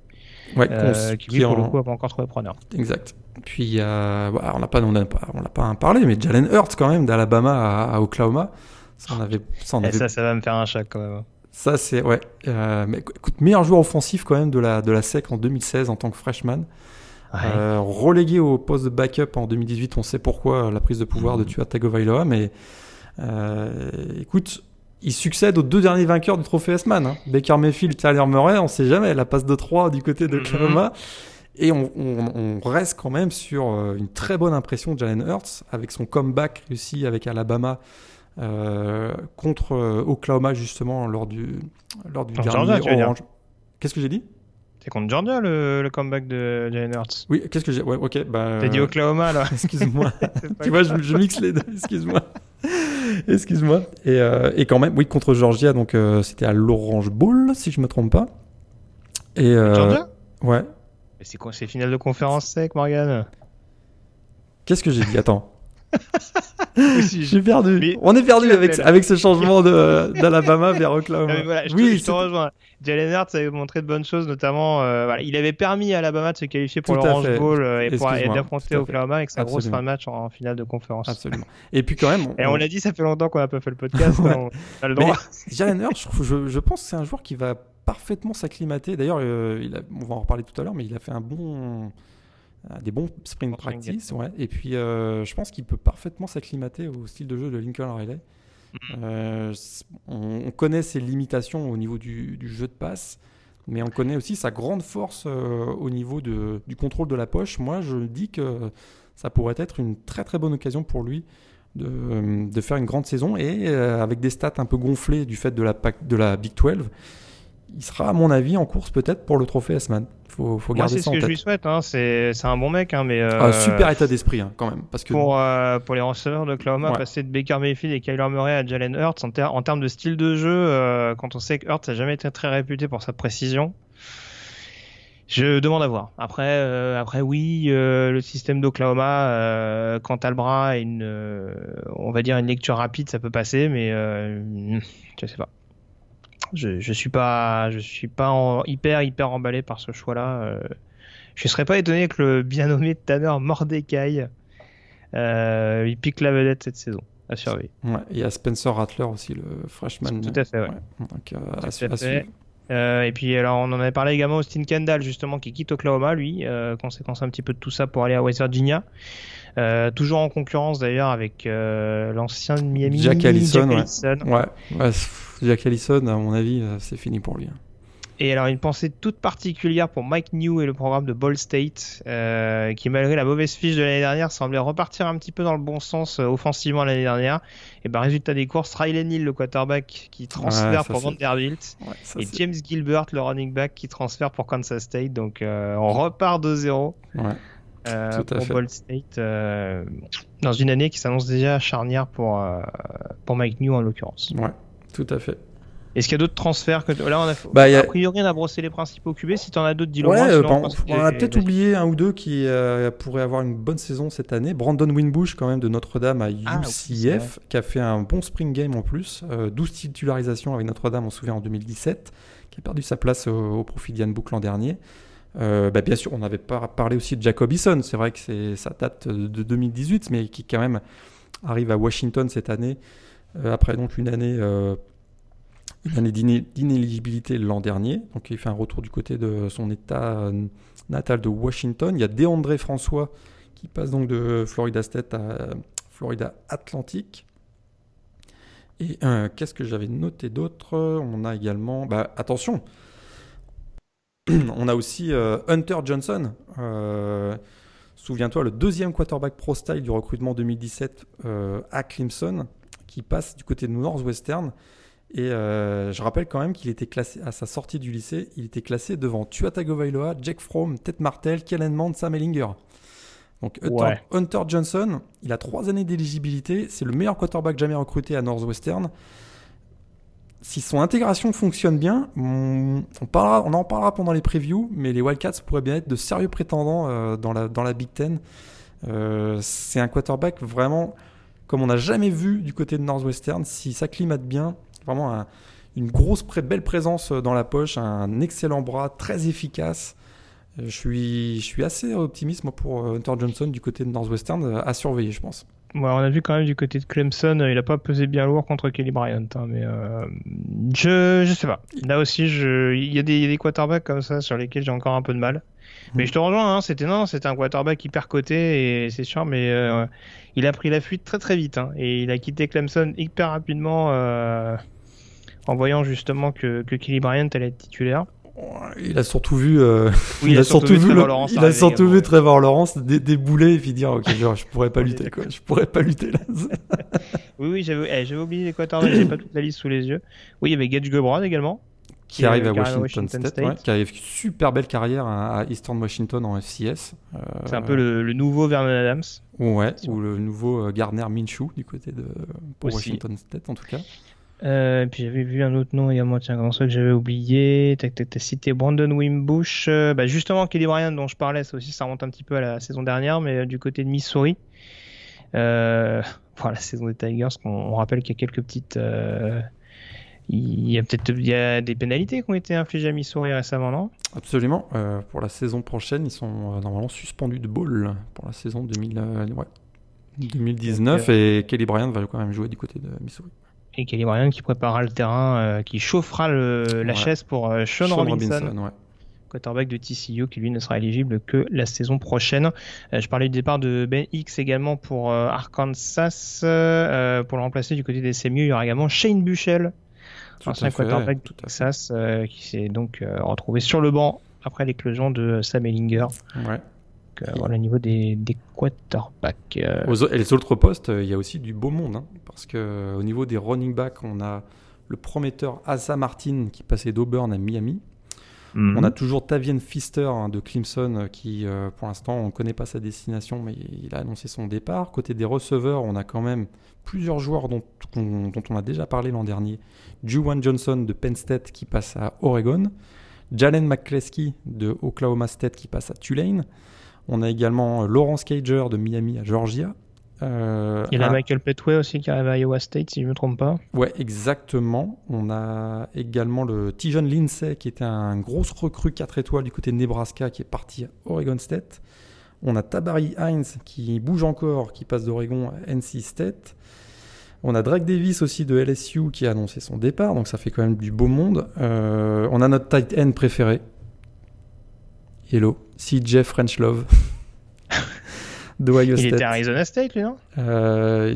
Ouais, euh, qu'on- qui lui pour en- le coup a pas encore trouvé preneur. Exact. Puis voilà, on n'a pas, on n'a pas, on n'a pas parlé, mais Jalen Hurts quand même d'Alabama à, à Oklahoma. Ça, on avait, ça, on Et avait- ça, ça va me faire un choc quand même. Ça, c'est ouais. Euh, mais écoute, meilleur joueur offensif quand même de la de la SEC en 2016 en tant que freshman. Ouais. Euh, relégué au poste de backup en 2018, on sait pourquoi la prise de pouvoir de Tua Tagovailoa, mais euh, écoute, il succède aux deux derniers vainqueurs du trophée S-Man. hein. Baker Mayfield, Kyler Murray, on sait jamais, la passe de 3 du côté de. Oklahoma. Et on, on- on reste quand même sur une très bonne impression de Jalen Hurts avec son comeback réussi avec Alabama contre euh, Oklahoma justement lors du lors du dernier Georgia. Orange. Qu'est-ce que j'ai dit? C'est contre Georgia le, le comeback de Jalen Hurts. Oui, qu'est-ce que j'ai Ouais, ok. Bah, T'as dit Oklahoma là. (laughs) Excuse-moi. (laughs) Tu vois, je, je mixe les deux. Excuse-moi. Excuse-moi. Et, euh, et quand même, oui, contre Georgia, donc euh, c'était à l'Orange Bowl, si je me trompe pas. Et euh, Georgia? ouais. C'est quoi C'est finale de conférence sec, Morgan? Qu'est-ce que j'ai dit? Attends. Aussi, J'ai perdu. Mais- On est perdu avec, avec ce changement de- (laughs) d'Alabama vers Oklahoma. voilà, je, oui, te, je te rejoins. Jalen Hurts avait montré de bonnes choses, notamment, euh, voilà, il avait permis à Alabama de se qualifier pour l'Orange. Bowl euh, et, pour- et d'affronter. Oklahoma avec sa grosse fin de match en, en finale de conférence. absolument. Et puis quand même, (laughs) Et on l'a dit, ça fait longtemps qu'on n'a pas fait le podcast, (laughs) Ouais. on a le Mais droit. Jalen Hurts, je, pense que c'est un joueur qui va parfaitement s'acclimater. D'ailleurs, euh, il a- on va en reparler tout à l'heure, mais il a fait un bon, des bons spring practice. Ouais. Et puis, euh, je pense qu'il peut parfaitement s'acclimater au style de jeu de Lincoln Riley. Mm-hmm. Euh, on, on connaît ses limitations au niveau du, du jeu de passe, mais on connaît aussi sa grande force euh, au niveau de, du contrôle de la poche. Moi, je dis que ça pourrait être une très très bonne occasion pour lui de, de faire une grande saison et avec des stats un peu gonflées du fait de la, de la Big 12, il sera à mon avis en course peut-être pour le trophée S-Man. Faut, faut Moi, garder c'est ce que je lui souhaite. Hein. C'est un bon mec, hein, mais euh, Ah, super état d'esprit hein, quand même, parce que pour, euh, pour les receveurs d'Oklahoma, Ouais. passer de Baker Mayfield et Kyler Murray à Jalen Hurts en, ter- en termes de style de jeu, euh, quand on sait que Hurts n'a jamais été très réputé pour sa précision, je demande à voir. Après, euh, après oui, euh, le système d'Oklahoma, euh, quand t'as le bras et une, euh, on va dire une lecture rapide, ça peut passer, mais euh, je sais pas. Je, je suis pas, je suis pas en- hyper hyper emballé par ce choix-là. euh. je serais pas étonné que le bien nommé Tanner Mordecai euh, il pique la vedette cette saison. À surveiller. ouais, il y a Spencer Rattler aussi, le freshman. Tout à fait, ouais. Donc, euh, à, à su- à fait. suivre. Euh, et puis alors on en avait parlé également Austin Kendall justement qui quitte Oklahoma lui, conséquence un petit peu de tout ça pour aller à West Virginia. Euh, toujours en concurrence d'ailleurs avec euh, l'ancien de Miami, Jack Allison, ouais. Allison. Ouais, ouais, Jack Allison, à mon avis, euh, c'est fini pour lui. hein. Et alors une pensée toute particulière pour Mike New et le programme de Ball State, euh, qui malgré la mauvaise fiche de l'année dernière semblait repartir un petit peu dans le bon sens euh, offensivement l'année dernière. Et ben résultat des courses, Riley Neal, le quarterback, qui transfère Ouais, pour Vanderbilt, Ouais, et James Gilbert, le running back, qui transfère pour Kansas State. Donc euh, on repart de zéro ouais. Tout à pour fait. Ball State dans une année qui s'annonce déjà charnière pour pour Mike New en l'occurrence. Ouais, tout à fait. Est-ce qu'il y a d'autres transferts que là on a Bah, a- a priori on a brossé les principaux QB. Si t'en as d'autres, dis-le Ouais, moi. sinon, bon, je pense que on a peut-être oublié un ou deux qui euh, pourraient avoir une bonne saison cette année. Brandon Winbush, quand même, de Notre-Dame à Ah, oui. UCF, qui a fait un bon spring game en plus. Euh, 12 titularisations avec Notre-Dame, on se souvient, en 2017, qui a perdu sa place au, au profit d'Ian Book l'an dernier. Euh, bah, bien sûr, on avait pas parlé aussi de Jacob Eason. C'est vrai que c'est, ça date de 2018, mais qui quand même arrive à Washington cette année, après donc une année, euh, une année d'iné- d'inéligibilité l'an dernier. Donc il fait un retour du côté de son état euh, natal de Washington. Il y a DeAndre François qui passe donc de Florida State à euh, Florida Atlantic. Et euh, qu'est-ce que j'avais noté d'autre? On a également, bah, attention, (clears throat) on a aussi euh, Hunter Johnson. Euh, Souviens-toi, le deuxième quarterback pro style du recrutement 2017 euh, à Clemson, qui passe du côté de Northwestern. Et euh, je rappelle quand même qu'il était classé à sa sortie du lycée, il était classé devant Tua Tagovailoa, Jack Fromm, Ted Martell, Kellen Mond, Sam Ellinger. Donc Hunter, Ouais. Hunter Johnson, il a trois années d'éligibilité, c'est le meilleur quarterback jamais recruté à Northwestern. Si son intégration fonctionne bien, on, on parlera, on en parlera pendant les previews, mais les Wildcats pourraient bien être de sérieux prétendants euh, dans, la, dans la Big Ten. Euh, c'est un quarterback vraiment comme on n'a jamais vu du côté de Northwestern. Si s'acclimate bien, vraiment un- une grosse, belle présence dans la poche, un excellent bras, très efficace. Euh, Je suis, je suis assez optimiste moi, pour euh, Hunter Johnson du côté de Northwestern euh, à surveiller, je pense. Ouais, on a vu quand même du côté de Clemson, euh, il a pas pesé bien lourd contre Kelly Bryant, hein, mais euh, je je sais pas. Là aussi, je il y a des, il y a des quarterbacks comme ça sur lesquels j'ai encore un peu de mal. Mais Mhm. je te rejoins, hein, c'était non, c'était un quarterback hyper coté et c'est sûr, mais euh, il a pris la fuite très très vite hein, et il a quitté Clemson hyper rapidement euh, en voyant justement que que Kelly Bryant allait être titulaire. Il a surtout vu, euh, Oui, il, a surtout vu, Trevor le- Lawrence il a arriver surtout également, vu ouais. Trevor Lawrence dé- débouler et puis dire ok genre, je pourrais pas (laughs) lutter quoi, je pourrais pas lutter là. (laughs) Oui, oui, j'avais eh, oublié les j'ai pas toute la liste sous les yeux. Oui, il y avait Gage Gebron également. Qui arrive à Washington, Washington State, State. ouais, qui a une super belle carrière à à Eastern Washington en FCS. Euh, C'est un peu le, le nouveau Vernon Adams. Ouais, ou le nouveau euh, Gardner Minshew du côté de pour Aussi. Washington State en tout cas. Euh, puis j'avais vu un autre nom également, tiens, ça que j'avais oublié. T'as cité Brandon Wimbush. Euh, bah, justement, Kelly Bryant dont je parlais, ça aussi, ça remonte un petit peu à la saison dernière, mais du côté de Missouri. Euh, (laughs) voilà, la saison des Tigers, on, on rappelle qu'il y a quelques petites. Il y a peut-être il y a des pénalités qui ont été infligées à Missouri récemment, non? Absolument. Euh, pour la saison prochaine, ils sont euh, normalement suspendus de bowl pour la saison 2000, euh, ouais, 2019 et Kelly Bryant va quand même jouer du côté de Missouri. Et Kelly Bryant qui préparera le terrain, qui chauffera le- la chaise pour Sean, Sean Robinson. ouais. quarterback de TCU qui lui ne sera éligible que la saison prochaine. Euh, je parlais du départ de Ben Hicks également pour euh, Arkansas. Euh, pour le remplacer du côté des SMU, il y aura également Shane Tout ancien quarterback de tout à fait. Texas, euh, qui s'est donc euh, retrouvé sur le banc après l'éclosion de Sam Ellinger. Ouais. Donc, euh, voilà, au niveau des, des quarterbacks. euh, Aux- et les autres postes, euh, il y a aussi du beau monde. hein, parce que euh, au niveau des running backs, on a le prometteur Asa Martin qui passait d'Auburn à Miami. Mhm. On a toujours Tavian Pfister hein, de Clemson euh, qui, euh, pour l'instant, on ne connaît pas sa destination, mais il a annoncé son départ. Côté des receveurs, on a quand même plusieurs joueurs dont, on a déjà parlé l'an dernier. Juwan Johnson de Penn State qui passe à Oregon. Jalen McCleskey de Oklahoma State qui passe à Tulane. On a également euh, Lawrence Cager de Miami à Georgia. Euh, Il y a un- Michael Petway aussi qui arrive à Iowa State, si je ne me trompe pas. Ouais, exactement. On a également le Tijon Lindsay, qui était un gros recrue 4 étoiles du côté de Nebraska, qui est parti à Oregon State. On a Tabari Hines, qui bouge encore, qui passe d'Oregon à NC State. On a Drake Davis aussi de LSU, qui a annoncé son départ, donc ça fait quand même du beau monde. Euh, on a notre tight end préféré. Hello, CJ French Love. (laughs) de Ohio Il était à Arizona State, lui, non Euh,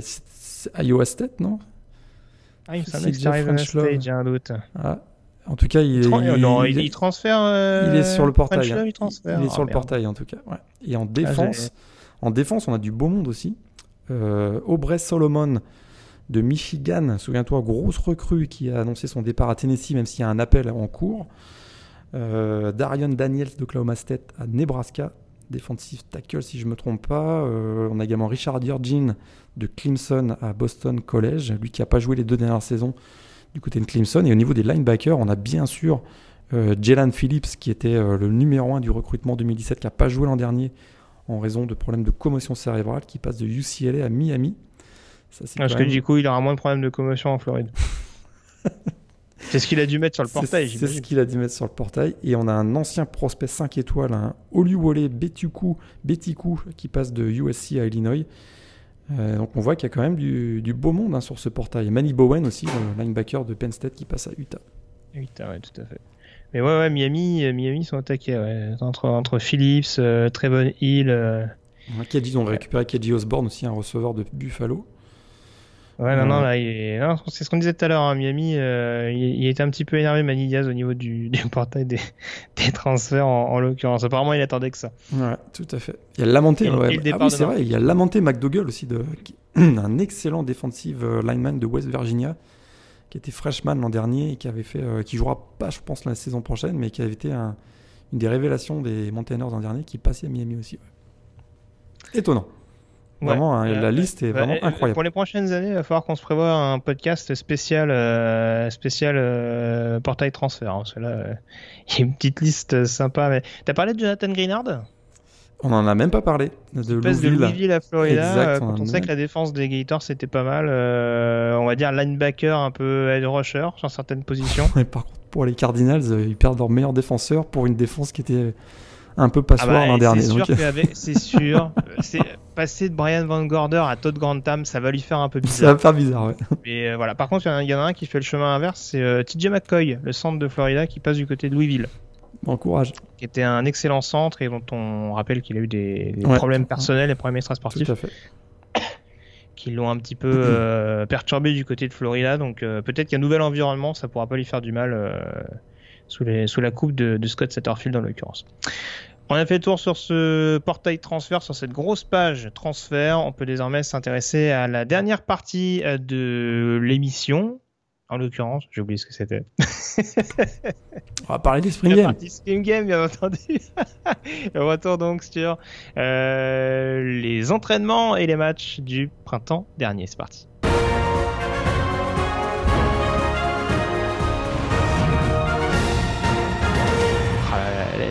Iowa State, non Ah, il me Si semblait que Arizona. State, j'ai un doute. Ah, En tout cas, il, Tran- il, non, il- transfère. euh, il est sur le portail. French Love, hein. il transfère. Il est Ah, sur le merde. portail en tout cas. ouais. Et en Ah, défense, en défense, on a du beau monde aussi. Euh, Aubrey Solomon de Michigan, souviens-toi, grosse recrue qui a annoncé son départ à Tennessee, même s'il y a un appel en cours. Euh, Darion Daniels d'Oklahoma State à Nebraska, defensive tackle si je ne me trompe pas. Euh, on a également Richard Yurgin de Clemson à Boston College, lui qui n'a pas joué les deux dernières saisons du côté de Clemson. Et au niveau des linebackers, on a bien sûr euh, Jalen Phillips qui était euh, le numéro 1 du recrutement 2017, qui n'a pas joué l'an dernier en raison de problèmes de commotion cérébrale, qui passe de UCLA à Miami. Ça, c'est Parce que du coup, il aura moins de problèmes de commotion en Floride. (laughs) c'est ce qu'il a dû mettre sur le portail, C'est ce qu'il a dû mettre sur le portail. Et on a un ancien prospect 5 étoiles, un Oluwole Betiku, Betiku qui passe de USC à Illinois. Euh, donc on voit qu'il y a quand même du, du beau monde hein, sur ce portail. Manny Bowen aussi, le linebacker de Penn State qui passe à Utah. Putain, ouais, tout à fait. Mais ouais, ouais, Miami, euh, Miami sont attaqués, ouais. Entre, entre Phillips, euh, Trevon Hill. euh, Kedji, on a récupéré Kedji Osborne aussi, un receveur de Buffalo. Ouais, non, non, là, il c'est ce qu'on disait tout à l'heure, hein, Miami, euh, il, il était un petit peu énervé, Diaz, au niveau du, (laughs) du portail des, des transferts, en, en l'occurrence. Apparemment, il attendait que ça. Ouais, tout à fait. Il y a Lamenté, Et- ouais. et le ah oui, c'est vrai, il y a Lamenté McDougall aussi, de, qui- (clears throat) un excellent defensive euh, lineman de West Virginia, qui était freshman l'an dernier et qui avait fait, euh, qui jouera pas, je pense, la saison prochaine, mais qui avait été un- une des révélations des Mountaineers l'an dernier, qui passait à Miami aussi. ouais. Étonnant. Ouais. Vraiment, hein, Euh, la liste est Bah, vraiment euh, incroyable. Pour les prochaines années, il va falloir qu'on se prévoie un podcast spécial, euh, spécial euh, portail transfert. hein, parce que là, euh, (laughs) il y a une petite liste sympa. Mais... T'as parlé de Jonathan Greenard? On en a même pas parlé de Louisville. À Florida. Exact, euh, on sait que la défense des Gators c'était pas mal, euh, on va dire linebacker un peu head rusher sur certaines positions. (laughs) Et par contre, pour les Cardinals, euh, ils perdent leur meilleur défenseur pour une défense qui était un peu passoire Ah bah, l'an dernier. (laughs) c'est sûr, c'est sûr. passer de Brian Van Gorder à Todd Grantham, ça va lui faire un peu ça bizarre. va faire bizarre, ouais. Mais euh, voilà. Par contre, il y en a- il y, en a un qui fait le chemin inverse, c'est euh, TJ McCoy, le centre de Florida, qui passe du côté de Louisville, Bon courage. qui était un excellent centre et dont on rappelle qu'il a eu des, des Ouais. problèmes personnels et problèmes Tout extrasportifs à fait. (coughs) qui l'ont un petit peu euh, perturbé du côté de Florida. Donc euh, peut-être qu'un nouvel environnement, ça pourra pas lui faire du mal euh, sous, les, sous la coupe de, de Scott Satterfield en l'occurrence. On a fait le tour sur ce portail transfert, sur cette grosse page transfert. On peut désormais s'intéresser à la dernière partie euh, de l'émission. En l'occurrence, j'ai oublié ce que c'était. (laughs) On va parler des Spring La Games. partie Scream Game, bien entendu. (laughs) Le retour donc sur euh, les entraînements et les matchs du printemps dernier. C'est parti.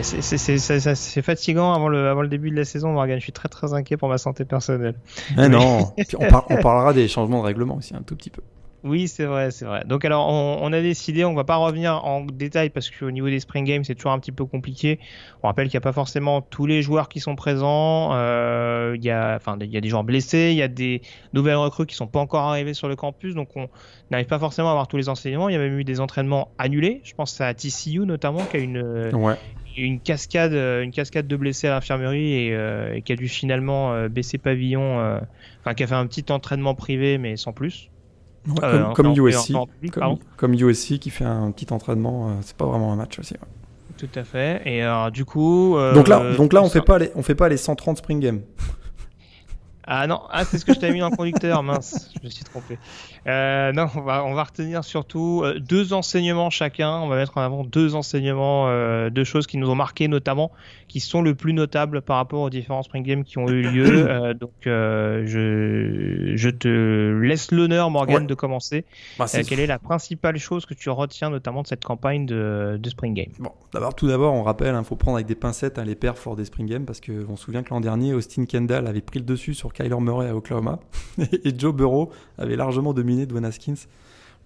C'est- fatigant avant le, avant le début de la saison, Morgan. Je suis très très inquiet pour ma santé personnelle. Mais non. Puis on, par- on parlera des changements de règlement aussi un tout petit peu. Oui, c'est vrai, c'est vrai. Donc alors, on, on a décidé, on va pas revenir en détail parce qu'au niveau des Spring Games, c'est toujours un petit peu compliqué. On rappelle qu'il n'y a pas forcément tous les joueurs qui sont présents. Euh, Il y a, enfin, il y a des joueurs blessés, il y a des nouvelles recrues qui sont pas encore arrivées sur le campus, donc on n'arrive pas forcément à avoir tous les enseignements. Il y a même eu des entraînements annulés. Je pense à TCU notamment, qui a une Ouais. une cascade, euh, une cascade de blessés à l'infirmerie et, euh, et qui a dû finalement baisser pavillon, euh, enfin qui a fait un petit entraînement privé mais sans plus. Ouais, Euh, comme, comme USC. en public, Comme, pardon. comme USC qui fait un petit entraînement. euh, c'est pas vraiment un match aussi. ouais. Tout à fait. Et alors, du coup. euh, Donc là, donc là, on fait pas les, on fait pas les 130 Spring Games. Ah non, ah, c'est ce que je t'avais mis dans le conducteur, mince, je me suis trompé. Euh, non, on va, on va retenir surtout euh, deux enseignements chacun. On va mettre en avant deux enseignements, euh, deux choses qui nous ont marqué notamment, qui sont le plus notables par rapport aux différents Spring Games qui ont eu lieu. (coughs) Euh, donc, je, je te laisse l'honneur, Morgan, Ouais. de commencer. Bah, quelle est la principale chose que tu retiens notamment de cette campagne de, de Spring Game? Bon, d'abord, tout d'abord, on rappelle, il faut prendre avec des pincettes hein, les perfs fort des Spring Games parce qu'on se souvient que l'an dernier, Austin Kendall avait pris le dessus sur Kyler Murray à Oklahoma (laughs) et Joe Burrow avait largement dominé Dwayne Haskins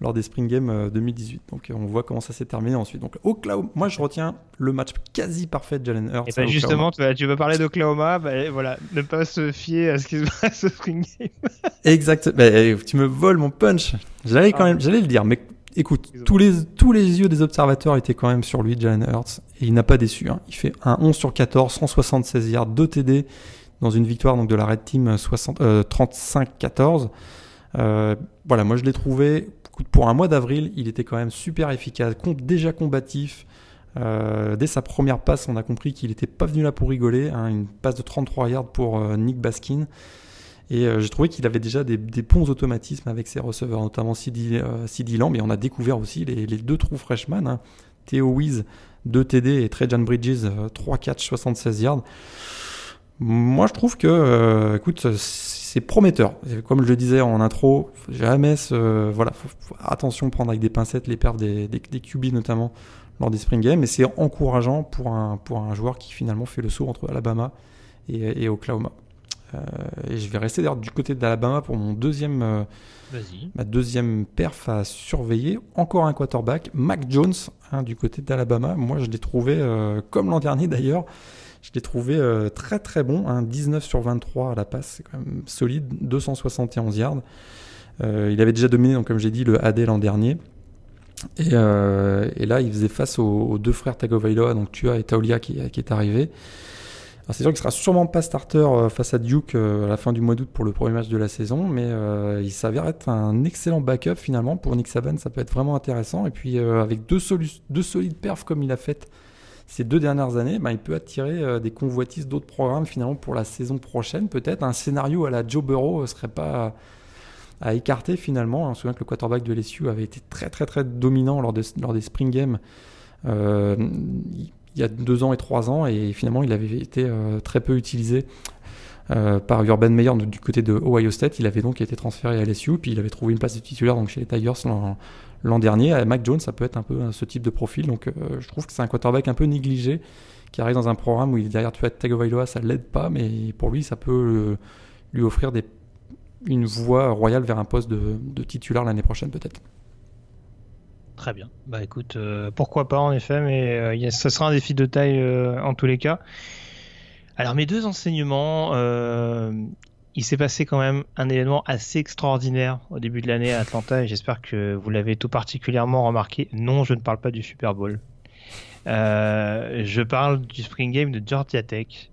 lors des Spring Games euh, 2018. Donc euh, on voit comment ça s'est terminé ensuite. Donc Oklahoma, moi je retiens le match quasi parfait de Jalen Hurts. Et bah justement, tu, vas- tu veux parler d'Oklahoma, bah, voilà, ne pas se fier à ce qui se passe au Spring Game. (laughs) Exact. Bah, eh, tu me voles mon punch. J'allais quand Ah. même, j'allais le dire, mais écoute, tous les, tous les yeux des observateurs étaient quand même sur lui, Jalen Hurts, et il n'a pas déçu. hein. Il fait un 11 sur 14, 176 yards, 2 TD dans une victoire donc de la Red Team 60, euh, 35-14. voilà, moi je l'ai trouvé pour un mois d'avril, il était quand même super efficace, déjà combatif. dès sa première passe, on a compris qu'il n'était pas venu là pour rigoler. Hein, une passe de 33 yards pour Nick Baskin. Et j'ai trouvé qu'il avait déjà des, bons automatismes avec ses receveurs, notamment CD, euh, Lamb. On a découvert aussi les, deux trous freshman, hein. Theo Wiz, 2 TD et Trajan Bridges, 3 catch, 76 yards. Moi, je trouve que, euh, écoute, c'est prometteur. Comme je le disais en intro, jamais ce, voilà, faut, attention prendre avec des pincettes les pertes des, des, QB notamment lors des spring games, mais c'est encourageant pour un, pour un joueur qui finalement fait le saut entre Alabama et, Oklahoma. Euh, et je vais rester d'ailleurs du côté d'Alabama pour mon deuxième, euh, ma deuxième perf à surveiller. Encore un quarterback, Mac Jones, hein, du côté d'Alabama. Moi, je l'ai trouvé, comme l'an dernier d'ailleurs, je l'ai trouvé euh, très très bon, un 19 sur 23 à la passe, c'est quand même solide, 271 yards. Euh, il avait déjà dominé, donc, comme j'ai dit, le AD l'an dernier. Et, euh, et, là, il faisait face aux, deux frères Tagovailoa, donc Tua et Taulia qui, est arrivé. C'est sûr qu'il sera sûrement pas starter face à Duke à la fin du mois d'août pour le premier match de la saison, mais il s'avère être un excellent backup finalement pour Nick Saban, ça peut être vraiment intéressant. Et puis avec deux, deux solides perfs comme il a fait ces deux dernières années, ben, il peut attirer euh, des convoitises d'autres programmes finalement pour la saison prochaine. Peut-être un scénario à la Joe Burrow ne serait pas à écarter finalement. On se souvient que le quarterback de LSU avait été très très très dominant lors, de, lors des Spring Games euh, il y a deux ans et trois ans et finalement il avait été euh, très peu utilisé par Urban Meyer du côté de Ohio State. Il avait donc été transféré à LSU, puis il avait trouvé une place de titulaire donc chez les Tigers l'an dernier. Mac Jones, ça peut être un peu ce type de profil. Donc euh, je trouve que c'est un quarterback un peu négligé qui arrive dans un programme où il est derrière tu as Tagovailoa, ça l'aide pas, mais pour lui, ça peut euh, lui offrir une voie royale vers un poste de, titulaire l'année prochaine peut-être. Très bien. Bah écoute, euh, pourquoi pas en effet, mais ce sera un défi de taille en tous les cas. Alors mes deux enseignements, il s'est passé quand même un événement assez extraordinaire au début de l'année à Atlanta et j'espère que vous l'avez tout particulièrement remarqué. Non, je ne parle pas du Super Bowl. Euh, je parle du Spring Game de Georgia Tech.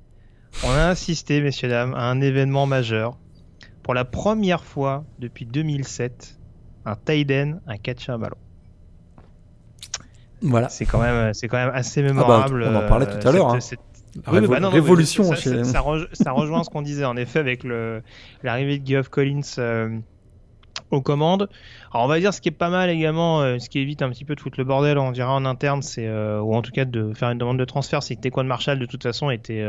On a assisté, messieurs dames, à un événement majeur. Pour la première fois depuis 2007, un tight end, un catch un ballon. Voilà. C'est quand même, c'est quand même assez ah bah, mémorable. on en parlait tout à l'heure. Hein révolution. ça, rejoint ce qu'on disait en effet avec l'arrivée de Geoff Collins euh, aux commandes. Alors on va dire ce qui est pas mal également, euh, ce qui évite un petit peu foutre le bordel, on dirait en interne, c'est euh, ou en tout cas de faire une demande de transfert, c'est que Tequan Marshall de toute façon était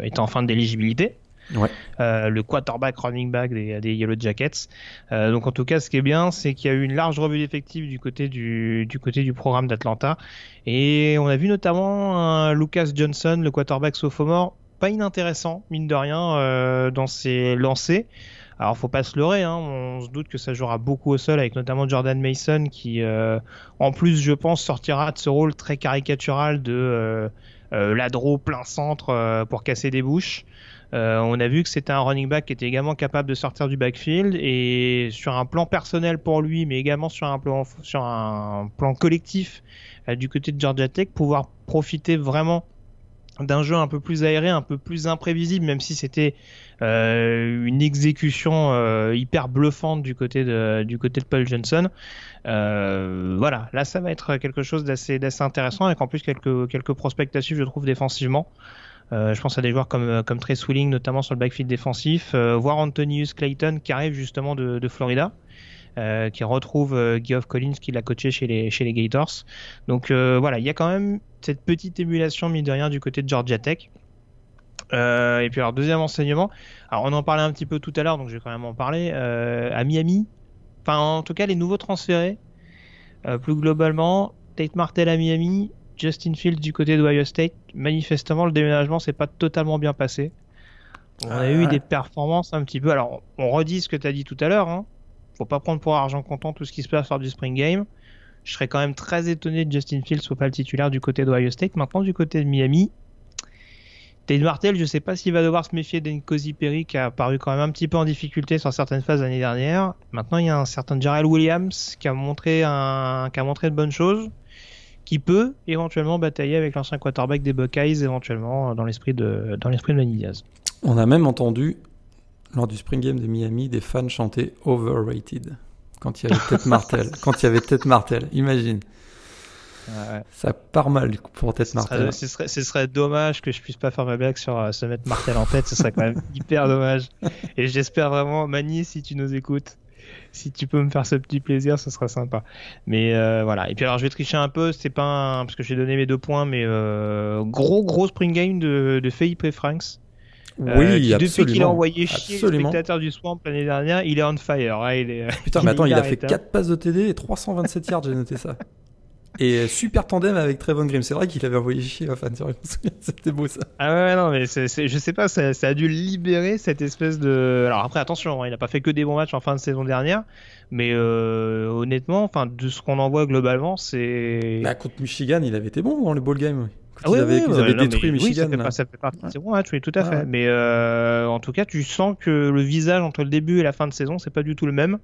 était en fin d'éligibilité. Euh, le quarterback running back des, Yellow Jackets. Euh, donc en tout cas, ce qui est bien, c'est qu'il y a eu une large revue d'effectifs du côté du, programme d'Atlanta. Et on a vu notamment Lucas Johnson, le quarterback sophomore, pas inintéressant, mine de rien, euh, dans ses lancers. Alors faut pas se leurrer, hein, on se doute que ça jouera beaucoup au sol avec notamment Jordan Mason qui, en plus, je pense, sortira de ce rôle très caricatural de ladro plein centre pour casser des bouches. Euh, on a vu que c'était un running back qui était également capable de sortir du backfield et sur un plan personnel pour lui, mais également sur un plan, collectif euh, du côté de Georgia Tech, pouvoir profiter vraiment d'un jeu un peu plus aéré, un peu plus imprévisible, même si c'était euh, une exécution hyper bluffante du côté de Paul Johnson. voilà, là ça va être quelque chose d'assez intéressant avec en plus quelques quelques prospects je trouve défensivement. Euh, je pense à des joueurs comme, euh, comme Trace Willing, notamment sur le backfield défensif, euh, voir Antonius Clayton qui arrive justement de, de Florida. Euh, qui retrouve Geoff Collins qui l'a coaché chez les, chez les Gators. Donc voilà, il y a quand même cette petite émulation, mine de rien, du côté de Georgia Tech. et puis alors, deuxième enseignement, alors on en parlait un petit peu tout à l'heure, donc je vais quand même en parler. à Miami, enfin en tout cas les nouveaux transférés, plus globalement, Tate Martell à Miami, Justin Fields du côté d'Ohio State, manifestement le déménagement s'est pas totalement bien passé. On a eu des performances un petit peu. Alors, on redit ce que tu as dit tout à l'heure. Hein. Faut pas prendre pour argent comptant tout ce qui se passe lors du Spring Game. Je serais quand même très étonné de Justin Fields soit pas le titulaire du côté d'Ohio State. Maintenant, du côté de Miami, Tate Martel, je sais pas s'il va devoir se méfier d'Encosi Perry qui a paru quand même un petit peu en difficulté sur certaines phases l'année dernière. Maintenant, il y a un certain Jarrell Williams qui a montré un, qui a montré de bonnes choses qui peut éventuellement batailler avec l'ancien quarterback des Buckeyes, éventuellement dans l'esprit de, dans l'esprit de Manny Diaz. On a même entendu lors du Spring Game de Miami, des fans chantaient Overrated quand il y avait Tête Martel. (laughs) quand il y avait Tête Martel, imagine. Ouais. Ça part mal pour Tête Martel. ce, serait, ce serait dommage que je puisse pas faire ma blague sur euh, se mettre Martel en tête, ce serait quand même (laughs) hyper dommage. Et j'espère vraiment, Mani, si tu nous écoutes, si tu peux me faire ce petit plaisir, ce sera sympa. Mais euh, voilà. Et puis alors, je vais tricher un peu, c'est pas un... parce que j'ai donné mes deux points, mais euh, gros gros spring game de, de Felipe Franks. Euh, Oui, qui, Depuis qu'il a envoyé chier les Absolument. spectateurs du Swamp l'année dernière, il est on fire. hein, il est, Putain, mais attends, il a fait arrêtable. 4 passes de TD et 327 yards, j'ai noté ça. (laughs) Et super tandem avec Trevon Grimm. C'est vrai qu'il avait envoyé chier Fan, me souviens, (laughs) c'était beau ça. Ah ouais, non, mais je sais pas, ça, ça a dû libérer cette espèce de. Alors après, attention, hein, il n'a pas fait que des bons matchs en fin de saison dernière, mais euh, honnêtement, enfin, de ce qu'on en voit globalement, c'est. Bah, contre Michigan, il avait été bon dans le ball game. Quand Ah ils ouais, avaient, non, détruit mais oui, Michigan. ça fait, là. pas- ça fait partie Ouais. ces bons matchs, oui, tout à Ouais, fait. ouais. Mais euh, en tout cas, tu sens que le visage entre le début et la fin de saison, c'est pas du tout le même.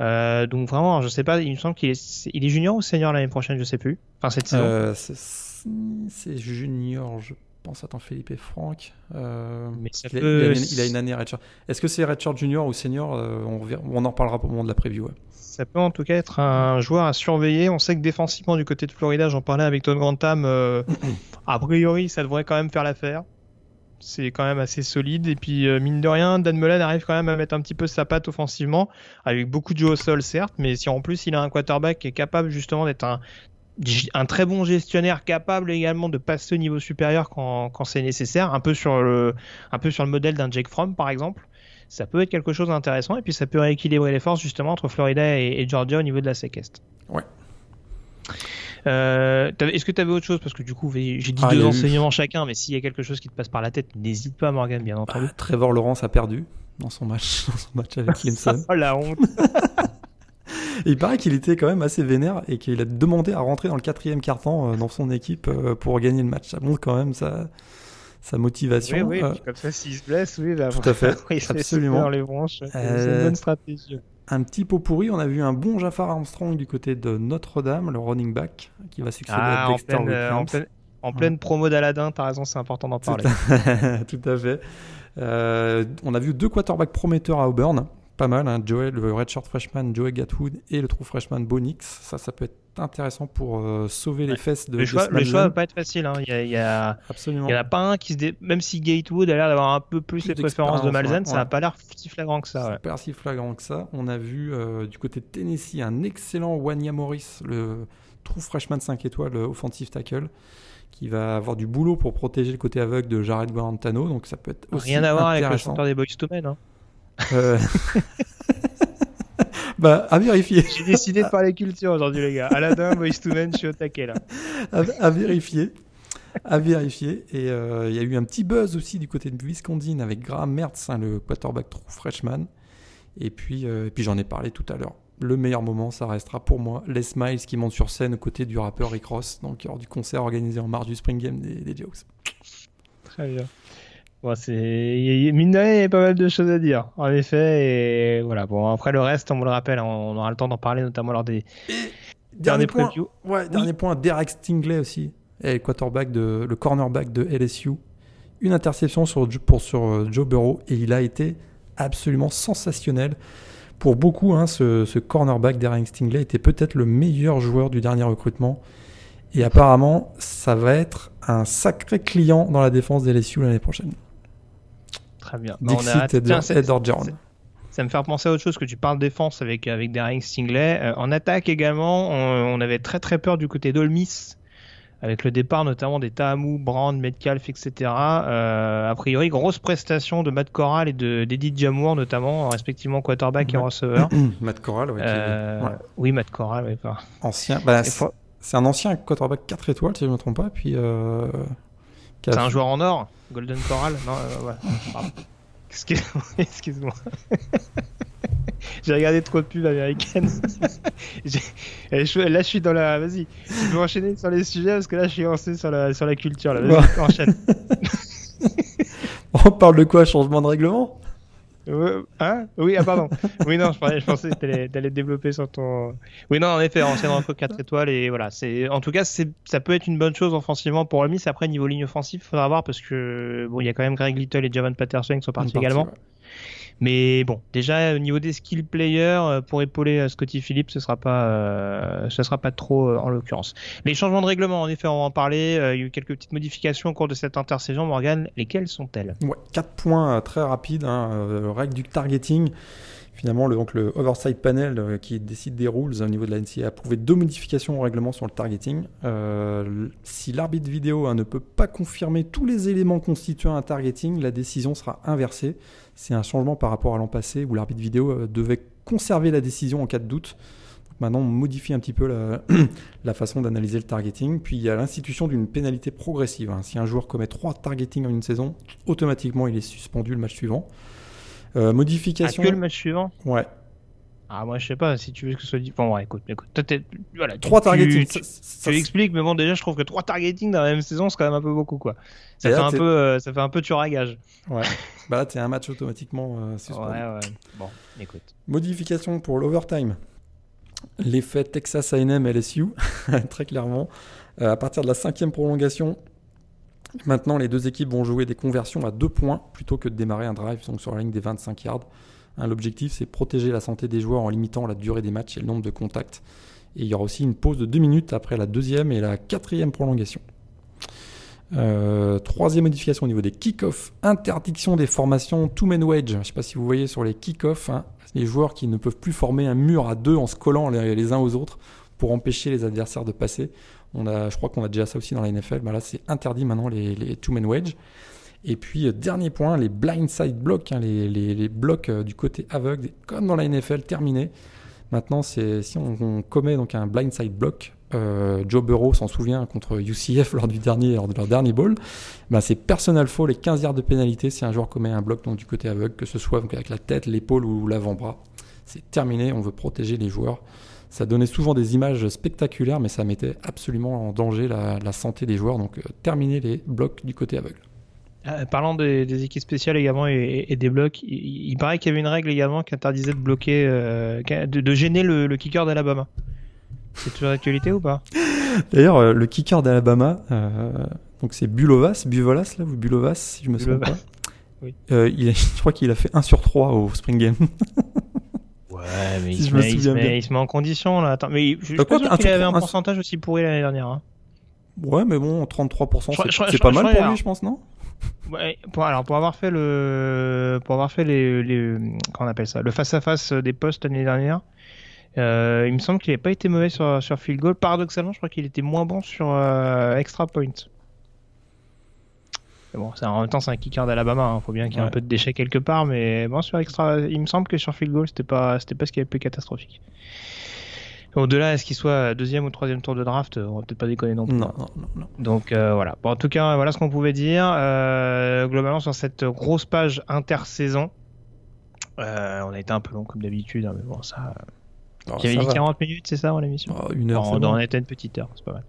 Euh, donc vraiment, je sais pas, il me semble qu'il est, c'est- il est junior ou senior l'année prochaine, je sais plus. Enfin, cette saison. Euh, c'est- junior, je pense. Attends, Philippe et Franck. Euh, Mais ça il, a, peut- il a une, il a une année redshirt. Est-ce que c'est redshirt junior ou senior on, en reparlera au moment de la preview. ouais. Ça peut en tout cas être un joueur à surveiller. On sait que défensivement du côté de Florida, j'en parlais avec Todd Grantham, (clears throat) a priori ça devrait quand même faire l'affaire. C'est quand même assez solide. Et puis euh, mine de rien, Dan Mullen arrive quand même à mettre un petit peu sa patte offensivement, avec beaucoup de jeux au sol certes, mais si en plus il a un quarterback qui est capable justement d'être un, très bon gestionnaire, capable également de passer au niveau supérieur quand, c'est nécessaire, un peu sur le, modèle d'un Jake Fromm par exemple ça peut être quelque chose d'intéressant et puis ça peut rééquilibrer les forces justement entre Florida et, et Georgia au niveau de la SEC Est. Ouais. Euh, Est-ce que tu avais autre chose? Parce que du coup, j'ai dit Ah, deux eu- enseignements chacun, mais s'il y a quelque chose qui te passe par la tête, n'hésite pas, Morgan, bien entendu. Bah, Trevor Lawrence a perdu dans son match, (laughs) dans son match avec (laughs) Clemson. Oh la honte (laughs) il paraît qu'il était quand même assez vénère et qu'il a demandé à rentrer dans le quatrième quart-temps euh, dans son équipe euh, pour gagner le match. Ça montre quand même sa, sa motivation. Oui, oui, Euh, comme ça, s'il se blesse, oui, bah, Tout à fait, oui, absolument. les branches. C'est une bonne stratégie. Un petit pot pourri, on a vu un bon Jafar Armstrong du côté de Notre-Dame, le running back, qui va succéder Ah, à en Dexter pleine, euh, en pleine, en pleine promo d'Aladin, t'as raison, c'est important d'en parler. (laughs) Tout à fait. Euh, on a vu deux quarterbacks prometteurs à Auburn. Pas mal, hein. Joel, le redshirt freshman Joey Gatwood et le true freshman Bo Nix. Ça, ça peut être intéressant pour euh, sauver les fesses de Le choix, choix va pas être facile. Hein. Il y a, il y a- Absolument. Il n'y en a pas un qui se dé... même si Gatewood a l'air d'avoir un peu plus Plus les préférences de Malzen, ouais, ça n'a pas l'air si flagrant que ça. ouais. Pas si flagrant que ça. On a vu euh, du côté de Tennessee un excellent Wanya Morris, le true freshman 5 étoiles, le offensive tackle, qui va avoir du boulot pour protéger le côté aveugle de Jared Guarantano. Donc ça peut être aussi Rien à voir avec le chanteur des Boys to Men. Hein. Euh, (laughs) bah, à vérifier. J'ai décidé de parler culture aujourd'hui, les gars. Aladdin, Boys to Men, je suis au taquet là. à, à vérifier. À vérifier. Et euh, il y a eu un petit buzz aussi du côté de Wisconsin avec Graham Mertz, hein, le quarterback true freshman. Et puis, euh, et puis j'en ai parlé tout à l'heure. Le meilleur moment, ça restera pour moi Les Miles qui monte sur scène aux côtés du rappeur Rick Ross, donc lors du concert organisé en marge du Spring Game des, des Jokes. Très bien. Bon, c'est... Mine de rien, il y a pas mal de choses à dire, en effet. Et voilà. Bon, après le reste, on me le rappelle, hein, on aura le temps d'en parler, notamment lors des derniers point, previews. ouais, dernier point, Derek Stingley aussi, et le quarterback de, le cornerback de LSU. Une interception sur, pour, sur euh, Joe Burrow et il a été absolument sensationnel. Pour beaucoup, hein, ce, ce cornerback Derek Stingley était peut-être le meilleur joueur du dernier recrutement. Et apparemment, ça va être un sacré client dans la défense des LSU l'année prochaine. Très bien. Bah, on a Dixit et Tiens. Ça me fait penser à autre chose que tu parles défense avec avec Daring Stingley. Euh, en attaque également, on, on avait très très peur du côté d'Olmis avec le départ notamment des Tahamou, Brand, Metcalf, etc. Euh, a priori, grosse prestation de Matt Corral et de d'Eddie Jamour notamment, respectivement quarterback et receveur. (clears throat) Matt Corral, est- Euh, ouais, Oui, Matt Corral, oui. ancien. Bah, c'est faut- un ancien quarterback 4 étoiles, si je ne me trompe pas. Puis, C'est un joueur en or, Golden Corral. Non, euh, ouais. (laughs) Excuse-moi. Excuse-moi. (laughs) J'ai regardé trop de pubs américaines. (laughs) Eh, Là, je suis dans la. Vas-y, je vais enchaîner sur les sujets parce que là, je suis lancé sur la, sur la culture. Là. Vas-y, enchaîne. On parle de quoi? Changement de règlement? Hein Oui, ah, pardon. (laughs) Oui, non, je pensais, je pensais que t'allais t'allais développer sur ton. Oui, non, en effet, ancien recrue 4 étoiles et voilà. C'est en tout cas, c'est ça peut être une bonne chose offensivement pour Olmis. Après, niveau ligne offensive, faudra voir parce que bon, il y a quand même Greg Little et Javon Patterson qui sont partis également. ouais. Mais bon, déjà au niveau des skill players, euh, pour épauler euh, Scotty Phillips, ce sera pas, euh, ce sera pas trop en l'occurrence. Les changements de règlement, en effet, on va en parler. Il y a eu quelques petites modifications au cours de cette intersaison. Morgan, lesquelles sont-elles? Ouais, 4 points très rapides. Hein, règle du targeting. Finalement, le, donc le Oversight Panel euh, qui décide des rules au niveau de la NCA a approuvé deux modifications au règlement sur le targeting. Euh, si l'arbitre vidéo hein, ne peut pas confirmer tous les éléments constituant un targeting, la décision sera inversée. C'est un changement par rapport à l'an passé où l'arbitre vidéo euh, devait conserver la décision en cas de doute. Maintenant, on modifie un petit peu (clears throat) la, façon d'analyser le targeting. Puis il y a l'institution d'une pénalité progressive. hein. Si un joueur commet trois targetings en une saison, automatiquement il est suspendu le match suivant. Euh, modification. que le match suivant Ouais. Ah, moi, je sais pas si tu veux que ce soit dit. Bon, ouais, écoute, écoute. Voilà, Trois tu- targetings. Tu, ça- ça- tu expliques, mais bon, déjà, je trouve que trois targetings dans la même saison, c'est quand même un peu beaucoup, quoi. Ça fait là, un peu, euh, ça fait un peu tueur à gage. Ouais. (laughs) bah là, t'es un match automatiquement euh, Ouais, ouais. Bon, écoute. Modification pour l'overtime. L'effet Texas A&M LSU, (laughs) très clairement. Euh, à partir de la cinquième prolongation, maintenant les deux équipes vont jouer des conversions à deux points plutôt que de démarrer un drive donc sur la ligne des 25 yards. Hein, L'objectif, c'est protéger la santé des joueurs en limitant la durée des matchs et le nombre de contacts. Et il y aura aussi une pause de deux minutes après la deuxième et la quatrième prolongation. Euh, troisième modification au niveau des kick-offs, interdiction des formations two-man wedge. Je ne sais pas si vous voyez sur les kick-offs, hein, les joueurs qui ne peuvent plus former un mur à deux en se collant les, les uns aux autres pour empêcher les adversaires de passer. On a, je crois qu'on a déjà ça aussi dans la NFL. Bah là, c'est interdit maintenant les, les two-man wedge. Et puis, euh, dernier point, les blindside blocks, hein, les, les- les blocs euh, du côté aveugle, comme dans la NFL, terminé. Maintenant, si on, commet donc un blindside block, euh, Joe Burrow s'en souvient contre UCF (laughs) lors de leur dernier ball, c'est personal foul et 15 yards de pénalité si un joueur commet un bloc du côté aveugle, que ce soit avec la tête, l'épaule ou l'avant-bras. C'est terminé, on veut protéger les joueurs. Ça donnait souvent des images spectaculaires, mais ça mettait absolument en danger la, la santé des joueurs. Donc, euh, terminer les blocs du côté aveugle. Euh, parlant des, des équipes spéciales également et, et des blocs, il, il paraît qu'il y avait une règle également qui interdisait de bloquer, euh, de, de gêner le, le kicker d'Alabama. C'est toujours d'actualité ou pas? (laughs) D'ailleurs, euh, le kicker d'Alabama, euh, donc c'est Bulovas, Buvolas là, ou Bulovas, si je me souviens pas. Oui. Il (laughs) je crois qu'il a fait 1 sur 3 au Spring Game. Ouais, mais Si il, je se me met, il, se met, bien. il se met en condition là. Attends, mais je suis Bah pas un qu'il avait un un- pourcentage aussi pourri l'année dernière. Hein. ouais, mais bon, 33%, Je crois- c'est je je pas mal je pour lui, je pense, non? Ouais, pour, alors pour avoir fait le, pour avoir fait les, les comment on appelle ça, le face à face des postes l'année dernière, euh, il me semble qu'il n'avait pas été mauvais sur sur field goal. Paradoxalement, je crois qu'il était moins bon sur euh, extra point. Mais bon, c'est en même temps c'est un kicker d'Alabama, hein. faut bien qu'il y ait un peu de déchets quelque part, mais bon sur extra, il me semble que sur field goal c'était pas c'était pas ce qui le plus catastrophique. Au-delà, est-ce qu'il soit deuxième ou troisième tour de draft, on va peut-être pas déconner non plus. Non, non, non. non. Donc euh, voilà. Bon, en tout cas, voilà ce qu'on pouvait dire. Euh, globalement, sur cette grosse page intersaison, euh, on a été un peu long comme d'habitude, hein, mais bon, ça. Avait ça dit va. 40 minutes, c'est ça, mon émission Oh, une heure, on, bon. on était une petite heure, c'est pas mal.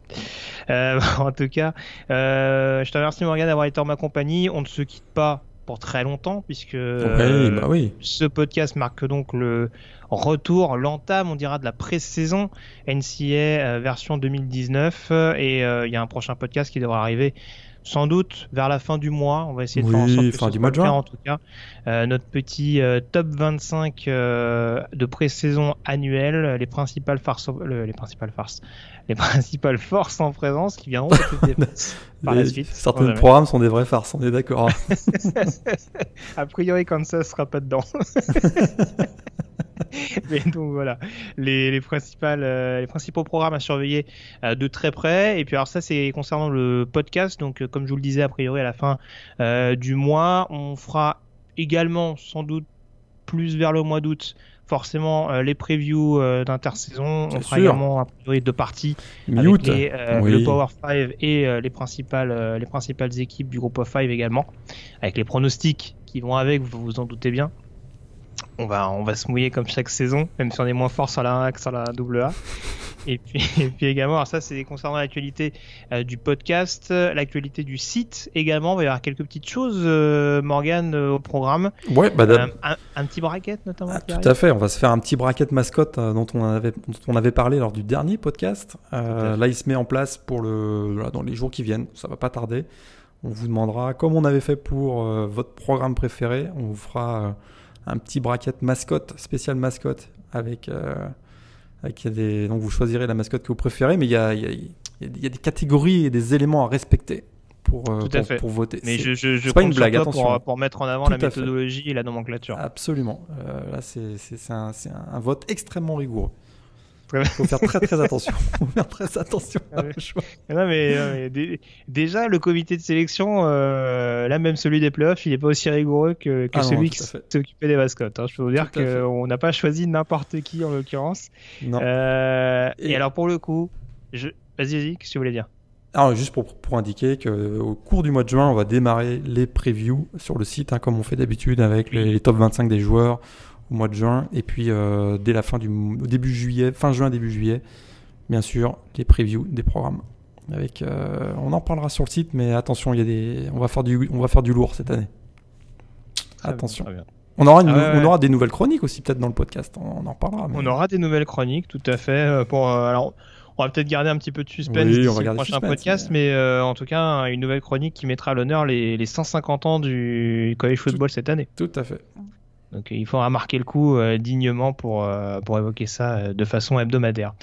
Euh, (laughs) en tout cas, euh, je te remercie Morgan d'avoir été en ma compagnie. On ne se quitte pas pour très longtemps puisque euh, bah oui. ce podcast marque donc le retour, l'entame, on dira, de la pré-saison NCA euh, version 2019. euh, Et euh, il y a un prochain podcast qui devra arriver sans doute vers la fin du mois. On va essayer de faire en sorte que fin ce du mois de juin. en tout cas. Euh, notre petit euh, top 25 euh, de pré-saison annuelle, les principales farces, le- les principales farces, (laughs) les principales forces en présence qui viendront (laughs) par la suite. Certains programmes sont des vraies farces, on est d'accord. (laughs) A priori, Kansas sera pas dedans. (laughs) Mais donc voilà, les, les, principales, euh, les principaux programmes à surveiller euh, de très près. Et puis alors ça, c'est concernant le podcast. Donc euh, comme je vous le disais, a priori à la fin du mois, on fera également sans doute plus vers le mois d'août. Forcément, euh, les previews euh, d'intersaison. On fera sûr. également a priori deux parties avec Mi-août. les, euh, Oui. le Power 5 et les principales les principales équipes du groupe of 5 également avec les pronostics qui vont avec vous vous en doutez bien on va on va se mouiller comme chaque saison même si on est moins fort sur la 1 que sur la double A et puis (laughs) et puis également alors ça c'est concernant l'actualité euh, du podcast euh, l'actualité du site également il va y avoir quelques petites choses euh, Morgan euh, au programme Ouais, bah, un, un petit bracket notamment Ah, tout arrive. à fait, on va se faire un petit bracket mascotte dont, on avait, dont on avait parlé lors du dernier podcast. Là, il se met en place pour le, dans les jours qui viennent, ça va pas tarder. On vous demandera, comme on avait fait pour votre programme préféré, on vous fera un petit bracket mascotte, spécial mascotte, avec, avec des. Donc vous choisirez la mascotte que vous préférez, mais il y a, y, a, y a, des catégories et des éléments à respecter. Pour, pour, pour, voter. Mais je, je, je pas une blague, attention. Pour, pour, mettre en avant la méthodologie et la nomenclature. Absolument. là, c'est un, un, vote extrêmement rigoureux. Il faut faire très très attention. (laughs) faut faire très attention à choix. Non, mais, déjà, le comité de sélection, euh, là même celui des playoffs, il n'est pas aussi rigoureux que, que ah celui qui s'occupait des mascottes. Hein. Je peux vous dire qu'on n'a pas choisi n'importe qui en l'occurrence. Euh, et... et... alors pour le coup, je... vas-y, vas-y, qu'est-ce que tu voulais dire? Alors, juste pour, pour indiquer qu'au cours du mois de juin, on va démarrer les previews sur le site, hein, comme on fait d'habitude avec les, les, top 25 des joueurs, au mois de juin. Et puis euh, dès la fin du début juillet, fin juin, début juillet, bien sûr, les previews des programmes. Avec, euh, on en parlera sur le site, mais attention, il y a des, on va faire du, on va faire du lourd cette année. attention. On aura, ah on aura des nouvelles chroniques aussi peut-être dans le podcast. On, en parlera. On aura des nouvelles chroniques, tout à fait. Euh, pour alors, on va peut-être garder un petit peu de suspense oui, on va le prochain podcast, mais, en tout cas, une nouvelle chronique qui mettra à l'honneur les, les, 150 ans du college football cette année. Tout à fait. Donc il faudra marquer le coup euh, dignement pour, euh, pour évoquer ça euh, de façon hebdomadaire.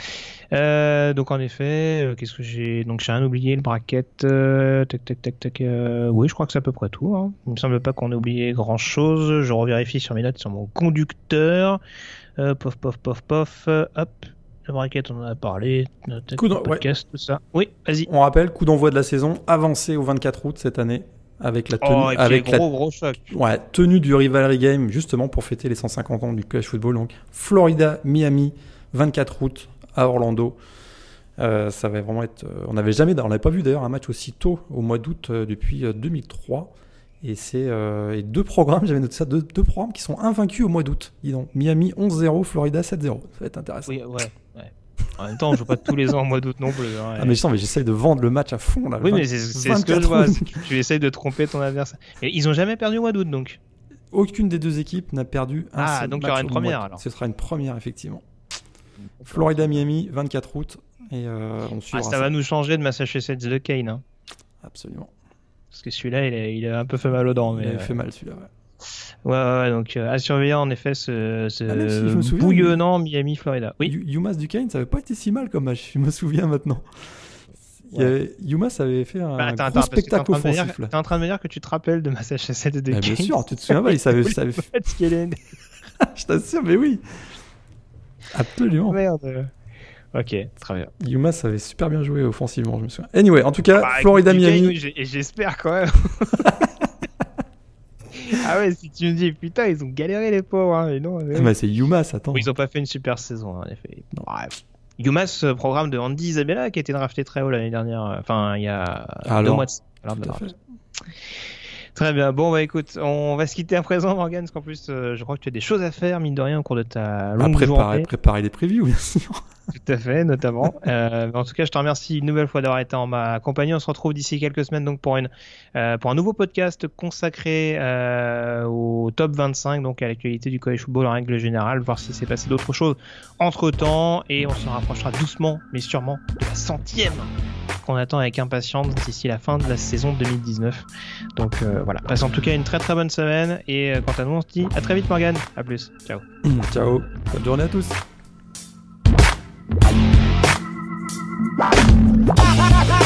donc en effet, qu'est-ce que j'ai? Donc j'ai rien oublié, le bracket. tac tac tac tac. oui, je crois que c'est à peu près tout. Hein. Il me semble pas qu'on ait oublié grand chose. Je revérifie sur mes notes sur mon conducteur. pof pof pof pof. hop. Le bracket, on en a parlé. Coup podcast, tout ça. Oui, vas-y. On rappelle, coup d'envoi de la saison avancé au 24 août cette année avec la tenue, oh, avec la Ouais, tenue du rivalry game justement pour fêter les 150 ans du college football. Donc Florida, Miami, 24 août à Orlando. Euh, ça va vraiment être. Euh, on n'avait jamais, on n'avait pas vu d'ailleurs un match aussi tôt au mois d'août euh, depuis 2003. Et c'est deux programmes, (laughs) j'avais noté ça, deux, deux, programmes qui sont invaincus au mois d'août. Miami 11-0, Florida 7-0. Ça va être intéressant. Oui, ouais, ouais. En même temps, on joue pas tous les ans au mois d'août non plus. Hein, ah, mais je mais j'essaye de vendre le match à fond là. Oui, mais c'est ce que je vois. tu essayes de tromper ton adversaire. Et ils ont jamais perdu au mois d'août donc. Aucune des deux équipes n'a perdu un Ah, donc il y aura une première alors. Ce sera une première effectivement. Florida Miami, 24 août. Et euh, on ah, ça, va nous changer de Massachusetts de Kane. Hein. Absolument. Parce que celui-là, il, il, a un peu fait mal aux dents. Mais... Il a fait mal celui-là, ouais. Ouais, ouais, donc euh, à surveiller en effet ce, ce ah, bouillonnant Miami, Florida. Oui. Yumas Duquesne, ça avait pas été si mal comme match, je me souviens maintenant. Ouais. Yumas avait fait un bah, gros spectacle offensif. T'es en train de me dire que tu te rappelles de Massachusetts de ah, Bien sûr, tu te souviens pas, il savait. (laughs) savait... (laughs) je t'assure, mais oui. Absolument. Merde. Ok, très bien. Yumas avait super bien joué offensivement, je me souviens. Anyway, en tout cas, bah, Florida Miami. Et j'espère quand même. (laughs) (laughs) ah ouais, si tu me dis, putain, ils ont galéré les pauvres. Hein, non, ah, c'est Yumas, attends. ils ont pas fait une super saison, en effet. Bref. Yumas, programme de Andy Isabella, qui a été drafté très haut l'année dernière. Euh, enfin, il y a deux mois de, Très bien. Bon, bah écoute, on va se quitter à présent, Morgan, parce qu'en plus, euh, je crois que tu as des choses à faire, mine de rien, au cours de ta longue préparer, journée. Préparer des previews, bien sûr. Tout à fait, notamment. euh, en tout cas, je te remercie une nouvelle fois d'avoir été en ma compagnie. On se retrouve d'ici quelques semaines donc pour une euh, pour un nouveau podcast consacré euh, au top 25, donc à l'actualité du college football en règle générale, voir si s'est passé d'autres choses entre temps, et on se rapprochera doucement, mais sûrement de la centième qu'on attend avec impatience d'ici la fin de la saison 2019. Donc voilà, passe en tout cas une très très bonne semaine et quant à nous on se dit à très vite Morgan, à plus, ciao. Ciao, bonne journée à tous. Ha! (laughs)